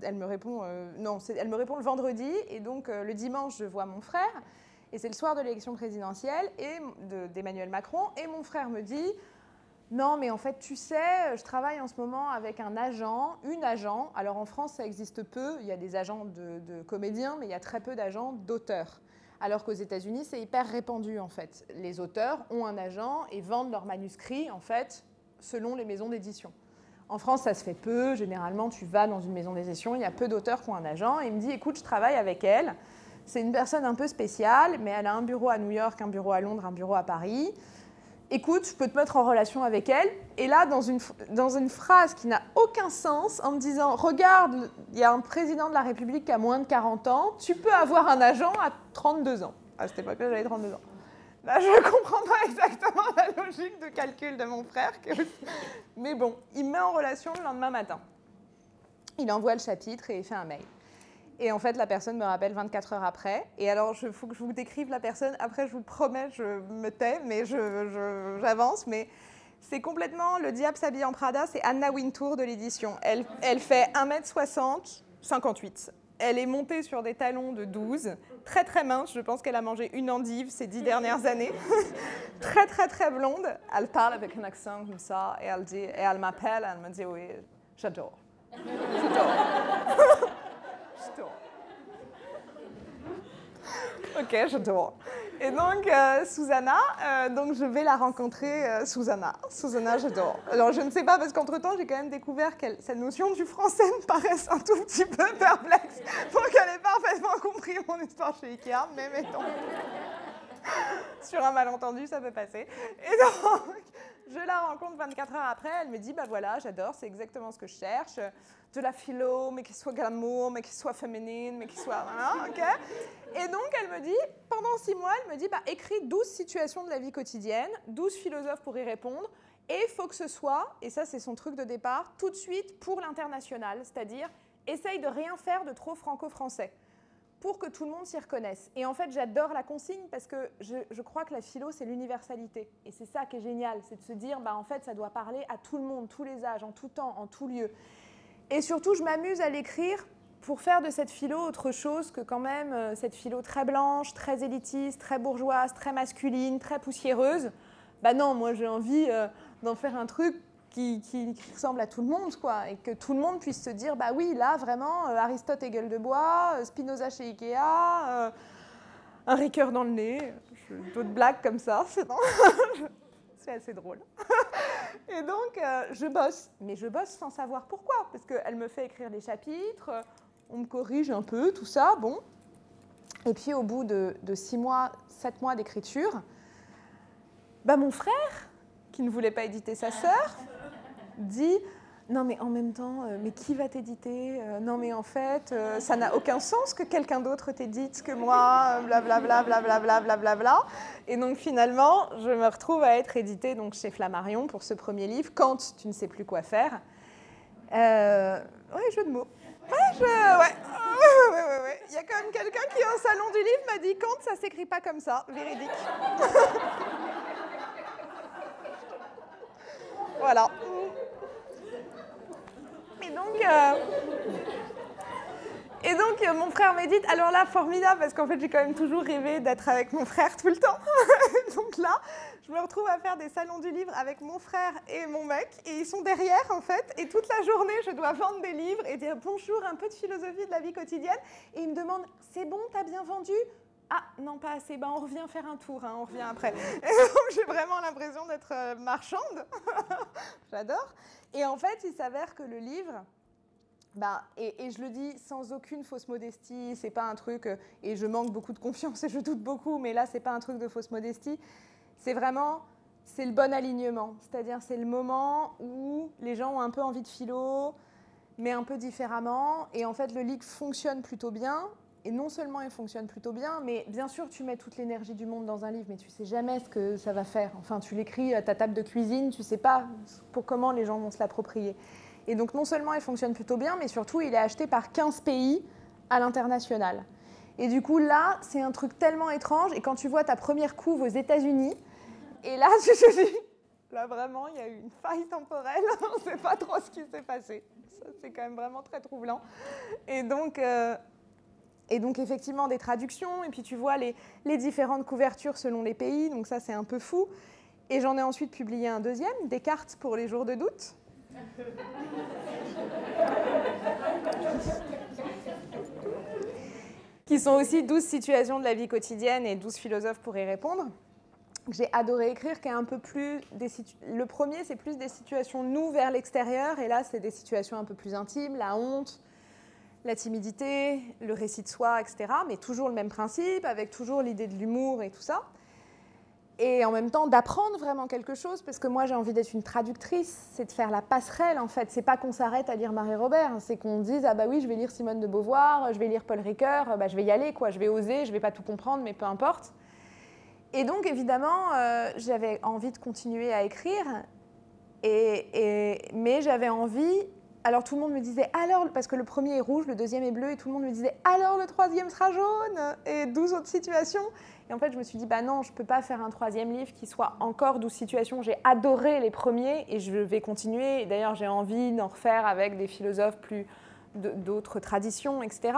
elle me répond euh, non, elle me répond le vendredi et donc euh, le dimanche, je vois mon frère. Et c'est le soir de l'élection présidentielle d'Emmanuel Macron. Et mon frère me dit Non, mais en fait, tu sais, je travaille en ce moment avec un agent, une agent. Alors en France, ça existe peu. Il y a des agents de, comédiens, mais il y a très peu d'agents d'auteurs. Alors qu'aux États-Unis, c'est hyper répandu en fait. Les auteurs ont un agent et vendent leurs manuscrits en fait selon les maisons d'édition. En France, ça se fait peu. Généralement, tu vas dans une maison d'édition, il y a peu d'auteurs qui ont un agent. Et il me dit, écoute, je travaille avec elle. C'est une personne un peu spéciale, mais elle a un bureau à New York, un bureau à Londres, un bureau à Paris. Écoute, je peux te mettre en relation avec elle. Et là, dans une, dans une phrase qui n'a aucun sens, en me disant, regarde, il y a un président de la République qui a moins de 40 ans, tu peux avoir un agent à 32 ans. À cette époque-là, j'avais 32 ans. Là, je ne comprends pas exactement la logique de calcul de mon frère. Mais bon, il me met en relation le lendemain matin. Il envoie le chapitre et il fait un mail. Et en fait, la personne me rappelle 24 heures après. Et alors, il faut que je vous décrive la personne. Après, je vous promets, je me tais, mais j'avance. mais c'est complètement le diable s'habille en Prada. C'est Anna Wintour de l'édition. Elle, elle fait 1m60, 58. Elle est montée sur des talons de 12, très très mince. Je pense qu'elle a mangé une endive ces dix dernières années. *laughs* très très très blonde. Elle parle avec un accent comme ça et elle, dit, et elle m'appelle. Elle me dit oui, j'adore. J'adore. *laughs* Ok, j'adore. Et donc, euh, Susanna, euh, donc je vais la rencontrer, euh, Susanna. Susanna, j'adore. Alors, je ne sais pas, parce qu'entre-temps, j'ai quand même découvert que cette notion du français me paraisse un tout petit peu perplexe pour qu'elle ait parfaitement compris mon histoire chez Ikea, mais mettons. Sur un malentendu, ça peut passer. Et donc, je la rencontre 24 heures après, elle me dit, bah voilà, j'adore, c'est exactement ce que je cherche. De la philo, mais qui soit glamour, mais qui soit féminine, mais qui soit... Voilà, ok. Et donc, elle me dit, pendant six mois, elle me dit, bah écris 12 situations de la vie quotidienne, 12 philosophes pour y répondre, et il faut que ce soit, et ça c'est son truc de départ, tout de suite pour l'international, c'est-à-dire, essaye de rien faire de trop franco-français pour que tout le monde s'y reconnaisse. Et en fait, j'adore la consigne parce que je, crois que la philo, c'est l'universalité. Et c'est ça qui est génial, c'est de se dire, bah, en fait, ça doit parler à tout le monde, tous les âges, en tout temps, en tout lieu. Et surtout, je m'amuse à l'écrire pour faire de cette philo autre chose que quand même euh, cette philo très blanche, très élitiste, très bourgeoise, très masculine, très poussiéreuse. Bah non, moi j'ai envie euh, d'en faire un truc qui, ressemble à tout le monde, quoi, et que tout le monde puisse se dire, bah oui, là, vraiment, euh, Aristote et gueule de bois, euh, Spinoza chez Ikea, euh, un Ricoeur dans le nez, d'autres blagues comme ça, c'est *laughs* assez drôle. *laughs* et donc, je bosse, mais je bosse sans savoir pourquoi, parce qu'elle me fait écrire des chapitres, on me corrige un peu, tout ça, bon. Et puis, au bout de, de six mois, sept mois d'écriture, bah, mon frère, qui ne voulait pas éditer sa sœur, dit non mais en même temps, euh, mais qui va t'éditer euh, Non mais en fait, euh, ça n'a aucun sens que quelqu'un d'autre t'édite que moi, blablabla, blablabla, blablabla. Et donc finalement, je me retrouve à être éditée donc, chez Flammarion pour ce premier livre, Quand tu ne sais plus quoi faire. ouais, jeu de mots. Ouais, je... *laughs* ouais. Ouais, ouais, ouais, Il y a quand même quelqu'un qui, au salon du livre, m'a dit Quand ça s'écrit pas comme ça, véridique. *laughs* voilà. Et donc, euh, et donc euh, mon frère m'édite. Alors là, formidable, parce qu'en fait, j'ai quand même toujours rêvé d'être avec mon frère tout le temps. *laughs* donc là, je me retrouve à faire des salons du livre avec mon frère et mon mec, et ils sont derrière, en fait. Et toute la journée, je dois vendre des livres et dire bonjour, un peu de philosophie de la vie quotidienne. Et ils me demandent, c'est bon, t'as bien vendu? Ah, non, pas assez. Ben, on revient faire un tour, hein, on revient après. *laughs* J'ai vraiment l'impression d'être euh, marchande. *laughs* J'adore. Et en fait, il s'avère que le livre, ben, et, je le dis sans aucune fausse modestie, c'est pas un truc, euh, et je manque beaucoup de confiance et je doute beaucoup, mais là, c'est pas un truc de fausse modestie. C'est vraiment, c'est le bon alignement. C'est-à-dire, c'est le moment où les gens ont un peu envie de philo, mais un peu différemment. Et en fait, le livre fonctionne plutôt bien. Et non seulement il fonctionne plutôt bien, mais bien sûr, tu mets toute l'énergie du monde dans un livre, mais tu sais jamais ce que ça va faire. Enfin, tu l'écris à ta table de cuisine, tu sais pas pour comment les gens vont se l'approprier. Et donc, non seulement il fonctionne plutôt bien, mais surtout, il est acheté par 15 pays à l'international. Et du coup, là, c'est un truc tellement étrange. Et quand tu vois ta première couve aux États-Unis, et là, tu te dis, là vraiment, il y a eu une faille temporelle, *laughs* on ne sait pas trop ce qui s'est passé. C'est quand même vraiment très troublant. Et donc, euh, et donc effectivement des traductions, et puis tu vois les, différentes couvertures selon les pays, donc ça c'est un peu fou. Et j'en ai ensuite publié un deuxième, des cartes pour les jours de doute. qui sont aussi 12 situations de la vie quotidienne et 12 philosophes pour y répondre. j'ai adoré écrire, qui est un peu plus des le premier c'est plus des situations nous vers l'extérieur, et là c'est des situations un peu plus intimes, la honte, la timidité, le récit de soi, etc. Mais toujours le même principe, avec toujours l'idée de l'humour et tout ça. Et en même temps d'apprendre vraiment quelque chose, parce que moi j'ai envie d'être une traductrice, c'est de faire la passerelle en fait. C'est pas qu'on s'arrête à lire Marie-Robert, c'est qu'on dise ah bah oui je vais lire Simone de Beauvoir, je vais lire Paul Ricoeur, bah, je vais y aller quoi, je vais oser, je vais pas tout comprendre, mais peu importe. Et donc évidemment euh, j'avais envie de continuer à écrire, et, mais j'avais envie alors tout le monde me disait alors, parce que le premier est rouge, le deuxième est bleu, et tout le monde me disait alors le troisième sera jaune, et 12 autres situations. Et en fait, je me suis dit, bah non, je ne peux pas faire un troisième livre qui soit encore 12 situations. J'ai adoré les premiers et je vais continuer. D'ailleurs, j'ai envie d'en refaire avec des philosophes plus d'autres traditions, etc.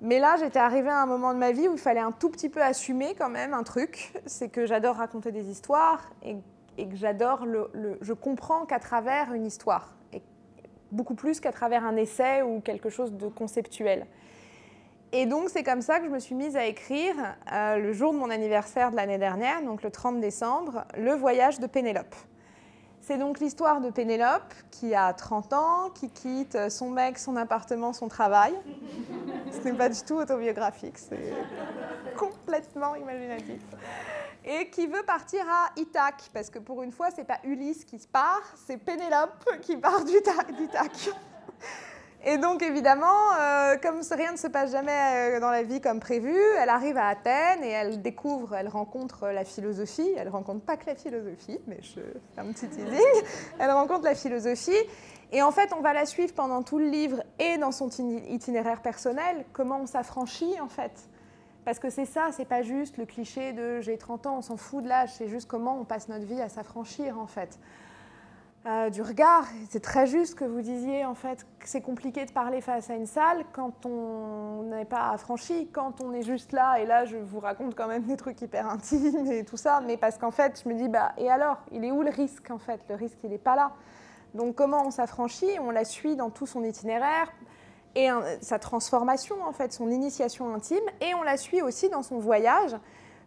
Mais là, j'étais arrivée à un moment de ma vie où il fallait un tout petit peu assumer quand même un truc, c'est que j'adore raconter des histoires et, que j'adore le, le, Je comprends qu'à travers une histoire beaucoup plus qu'à travers un essai ou quelque chose de conceptuel. Et donc c'est comme ça que je me suis mise à écrire euh, le jour de mon anniversaire de l'année dernière, donc le 30 décembre, Le voyage de Pénélope. C'est donc l'histoire de Pénélope qui a 30 ans, qui quitte son mec, son appartement, son travail. *laughs* Ce n'est pas du tout autobiographique, c'est complètement imaginatif et qui veut partir à Ithaque, parce que pour une fois, c'est pas Ulysse qui se part, c'est Pénélope qui part d'Ithaque. Et donc évidemment, euh, comme rien ne se passe jamais euh, dans la vie comme prévu, elle arrive à Athènes et elle découvre, elle rencontre la philosophie. Elle rencontre pas que la philosophie, mais je fais un petit teasing. *laughs* Elle rencontre la philosophie. Et en fait, on va la suivre pendant tout le livre et dans son itinéraire personnel, comment on s'affranchit en fait parce que c'est ça, c'est pas juste le cliché de j'ai 30 ans, on s'en fout de l'âge, c'est juste comment on passe notre vie à s'affranchir en fait. Euh, du regard, c'est très juste que vous disiez en fait que c'est compliqué de parler face à une salle quand on n'est pas affranchi, quand on est juste là, et là je vous raconte quand même des trucs hyper intimes et tout ça, mais parce qu'en fait je me dis, bah et alors, il est où le risque en fait? Le risque il n'est pas là. Donc comment on s'affranchit? On la suit dans tout son itinéraire, et sa transformation, en fait, son initiation intime. Et on la suit aussi dans son voyage,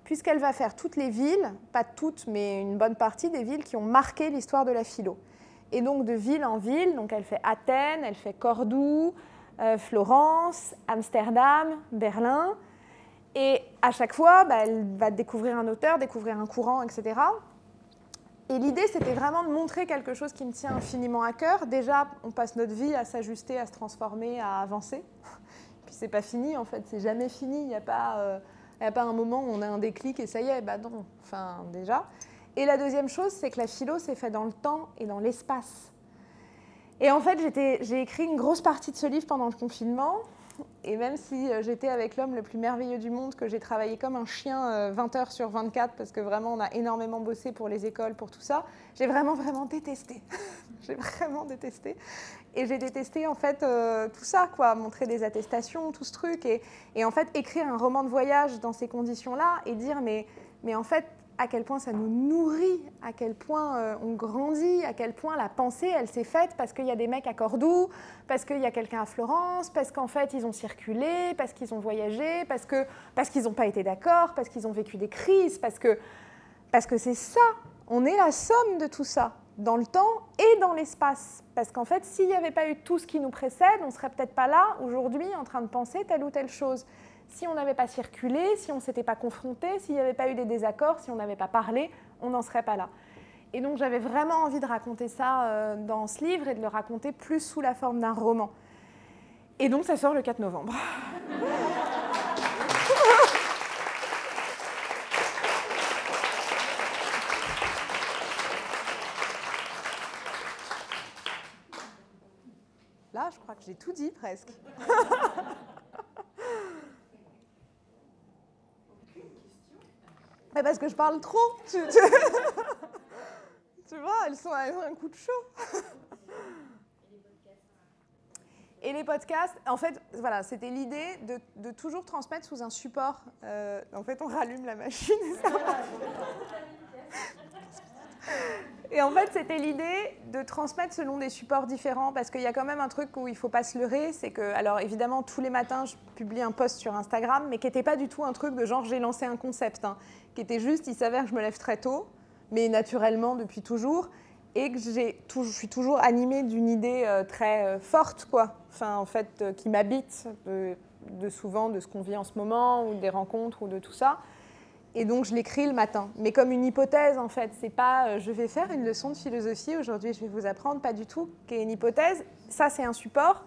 puisqu'elle va faire toutes les villes, pas toutes, mais une bonne partie des villes qui ont marqué l'histoire de la philo. Et donc de ville en ville, donc elle fait Athènes, elle fait Cordoue, euh, Florence, Amsterdam, Berlin. Et à chaque fois, bah, elle va découvrir un auteur, découvrir un courant, etc. Et l'idée, c'était vraiment de montrer quelque chose qui me tient infiniment à cœur. Déjà, on passe notre vie à s'ajuster, à se transformer, à avancer. *laughs* Puis c'est pas fini, en fait, c'est jamais fini. Il n'y a, euh, a pas un moment où on a un déclic et ça y est, bah non, enfin déjà. Et la deuxième chose, c'est que la philo, c'est fait dans le temps et dans l'espace. Et en fait, j'ai écrit une grosse partie de ce livre pendant le confinement. Et même si euh, j'étais avec l'homme le plus merveilleux du monde, que j'ai travaillé comme un chien 20 euh, heures sur 24, parce que vraiment on a énormément bossé pour les écoles, pour tout ça, j'ai vraiment, vraiment détesté. *laughs* j'ai vraiment détesté. Et j'ai détesté en fait euh, tout ça, quoi, montrer des attestations, tout ce truc. Et, et en fait, écrire un roman de voyage dans ces conditions-là et dire, mais, mais en fait, à quel point ça nous nourrit, à quel point euh, on grandit, à quel point la pensée, elle s'est faite parce qu'il y a des mecs à Cordoue, parce qu'il y a quelqu'un à Florence, parce qu'en fait ils ont circulé, parce qu'ils ont voyagé, parce que parce qu'ils n'ont pas été d'accord, parce qu'ils ont vécu des crises, parce que parce que c'est ça, on est la somme de tout ça dans le temps et dans l'espace. Parce qu'en fait, s'il n'y avait pas eu tout ce qui nous précède, on serait peut-être pas là aujourd'hui en train de penser telle ou telle chose si on n'avait pas circulé, si on ne s'était pas confronté, s'il n'y avait pas eu des désaccords, si on n'avait pas parlé, on n'en serait pas là. Et donc j'avais vraiment envie de raconter ça euh, dans ce livre et de le raconter plus sous la forme d'un roman. Et donc ça sort le 4 novembre. *laughs* Là, je crois que j'ai tout dit presque. *laughs* parce que je parle trop. *laughs* Tu, vois, elles, sont, elles ont un coup de chaud. *laughs* Et les podcasts, en fait, voilà, c'était l'idée de, toujours transmettre sous un support. Euh, en fait, on rallume la machine. *laughs* en fait, c'était l'idée de transmettre selon des supports différents, parce qu'il y a quand même un truc où il ne faut pas se leurrer, c'est que, alors évidemment, tous les matins, je publie un post sur Instagram, mais qui n'était pas du tout un truc de genre j'ai lancé un concept, hein, qui était juste, il s'avère que je me lève très tôt, mais naturellement depuis toujours, et que je suis toujours animée d'une idée euh, très euh, forte, quoi, enfin, en fait, euh, qui m'habite de, de souvent de ce qu'on vit en ce moment, ou des rencontres, ou de tout ça. Et donc je l'écris le matin, mais comme une hypothèse en fait. C'est pas euh, je vais faire une leçon de philosophie aujourd'hui, je vais vous apprendre, pas du tout, qui est une hypothèse. Ça c'est un support.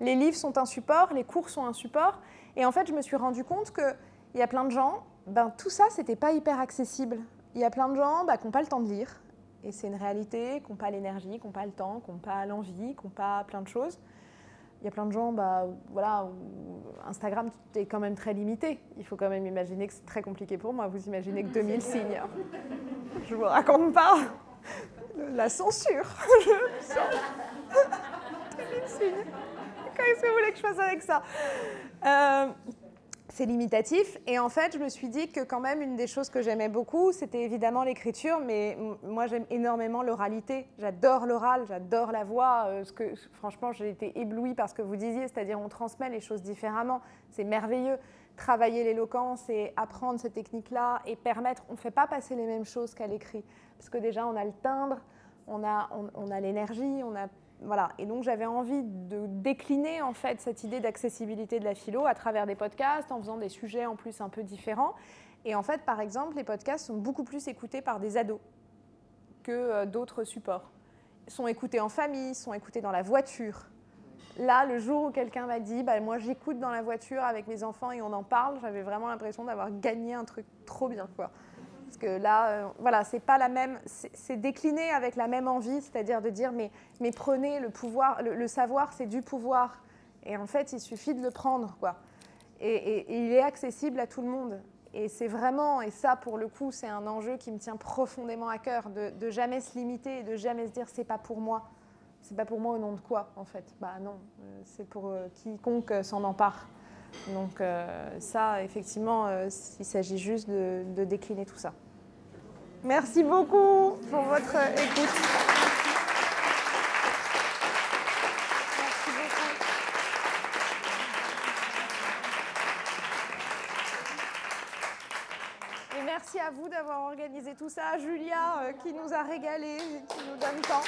Les livres sont un support, les cours sont un support. Et en fait, je me suis rendu compte qu'il y a plein de gens, ben, tout ça, c'était pas hyper accessible. Il y a plein de gens ben, qui n'ont pas le temps de lire, et c'est une réalité, qui n'ont pas l'énergie, qui n'ont pas le temps, qui n'ont pas l'envie, qui n'ont pas plein de choses il y a plein de gens, bah, voilà, Instagram est quand même très limité. Il faut quand même imaginer que c'est très compliqué pour moi. Vous imaginez que 2000 *laughs* signes. Je vous raconte pas la censure. *laughs* 2000 signes. Qu'est-ce que vous voulez que je fasse avec ça? Euh, c'est limitatif. Et en fait, je me suis dit que quand même, une des choses que j'aimais beaucoup, c'était évidemment l'écriture, mais moi, j'aime énormément l'oralité. J'adore l'oral, j'adore la voix. Euh, franchement, j'ai été éblouie par ce que vous disiez, c'est-à-dire on transmet les choses différemment. C'est merveilleux. Travailler l'éloquence et apprendre ces techniques-là et permettre, on ne fait pas passer les mêmes choses qu'à l'écrit. Parce que déjà, on a le timbre, on a, on a l'énergie, on a voilà. Et donc j'avais envie de décliner en fait cette idée d'accessibilité de la philo à travers des podcasts, en faisant des sujets en plus un peu différents. Et en fait, par exemple, les podcasts sont beaucoup plus écoutés par des ados que euh, d'autres supports. Ils sont écoutés en famille, sont écoutés dans la voiture. Là, le jour où quelqu'un m'a dit, bah, moi j'écoute dans la voiture avec mes enfants et on en parle, j'avais vraiment l'impression d'avoir gagné un truc trop bien. Quoi. Parce que là, euh, voilà, c'est pas la même, c'est décliné avec la même envie, c'est-à-dire de dire mais, mais prenez le pouvoir, le, savoir c'est du pouvoir, et en fait il suffit de le prendre quoi. Et, il est accessible à tout le monde. Et c'est vraiment, et ça pour le coup c'est un enjeu qui me tient profondément à cœur, de, jamais se limiter et de jamais se dire c'est pas pour moi. C'est pas pour moi au nom de quoi en fait Bah non, euh, c'est pour euh, quiconque s'en empare. Donc ça, effectivement, il s'agit juste de décliner tout ça. Merci beaucoup pour votre écoute. Et merci à vous d'avoir organisé tout ça. Julia euh, qui nous a régalé, qui nous donne temps.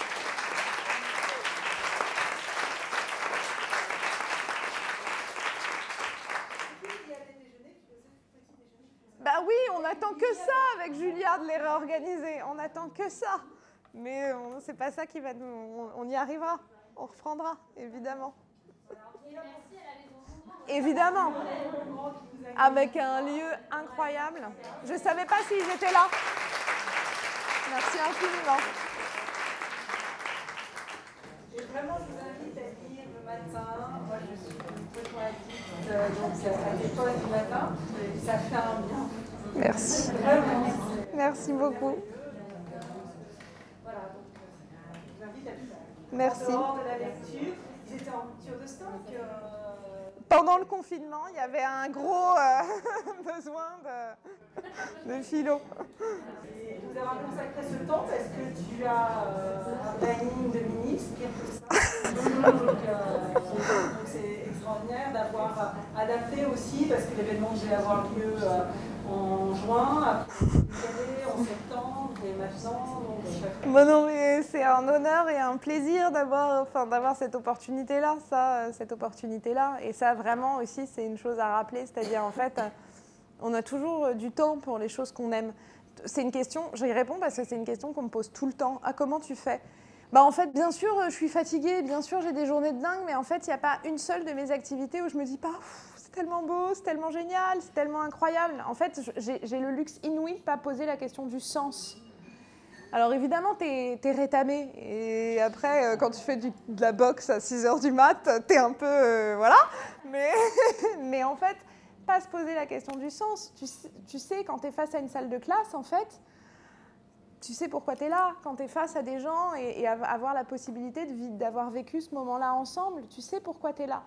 Bah oui, on attend que ça avec Julia de les réorganiser. On attend que ça. Mais c'est pas ça qui va nous. On, y arrivera. On reprendra, évidemment. Évidemment. Avec un lieu incroyable. Je ne savais pas s'ils étaient là. Merci infiniment. Et vraiment, je vous invite à venir le matin. Moi, je suis une euh, donc c'est à l'école du matin. Ça fait un bien. Merci. Merci beaucoup. Merci. Pendant le confinement, il y avait un gros euh, *laughs* besoin de, de philo. Et nous avons consacré ce temps parce que tu as euh, un planning de ministre, euh, c'est extraordinaire d'avoir adapté aussi parce que l'événement devait avoir lieu en juin, en septembre, et maintenant. C'est un honneur et un plaisir d'avoir, enfin, cette opportunité-là, ça, cette opportunité-là. Et ça, vraiment aussi, c'est une chose à rappeler, c'est-à-dire en fait, on a toujours du temps pour les choses qu'on aime. C'est une question, j'y réponds parce que c'est une question qu'on me pose tout le temps. Ah, comment tu fais? Bah en fait, bien sûr, je suis fatiguée, bien sûr, j'ai des journées de dingue, mais en fait, il n'y a pas une seule de mes activités où je me dis pas, tellement beau, c'est tellement génial, c'est tellement incroyable. En fait, j'ai le luxe inouï de pas poser la question du sens. Alors évidemment, tu es, rétamé. Et après, euh, quand tu fais de la boxe à 6 h du mat, tu es un peu... Euh, voilà. Mais, *laughs* mais en fait, pas se poser la question du sens. Tu, sais, quand tu es face à une salle de classe, en fait, tu sais pourquoi tu es là. Quand tu es face à des gens et, et avoir la possibilité d'avoir vécu ce moment-là ensemble, tu sais pourquoi tu es là.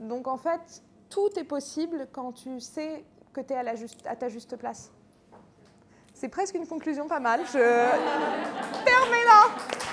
Donc en fait, tout est possible quand tu sais que tu es à, ta juste place. C'est presque une conclusion pas mal. Je *laughs* là.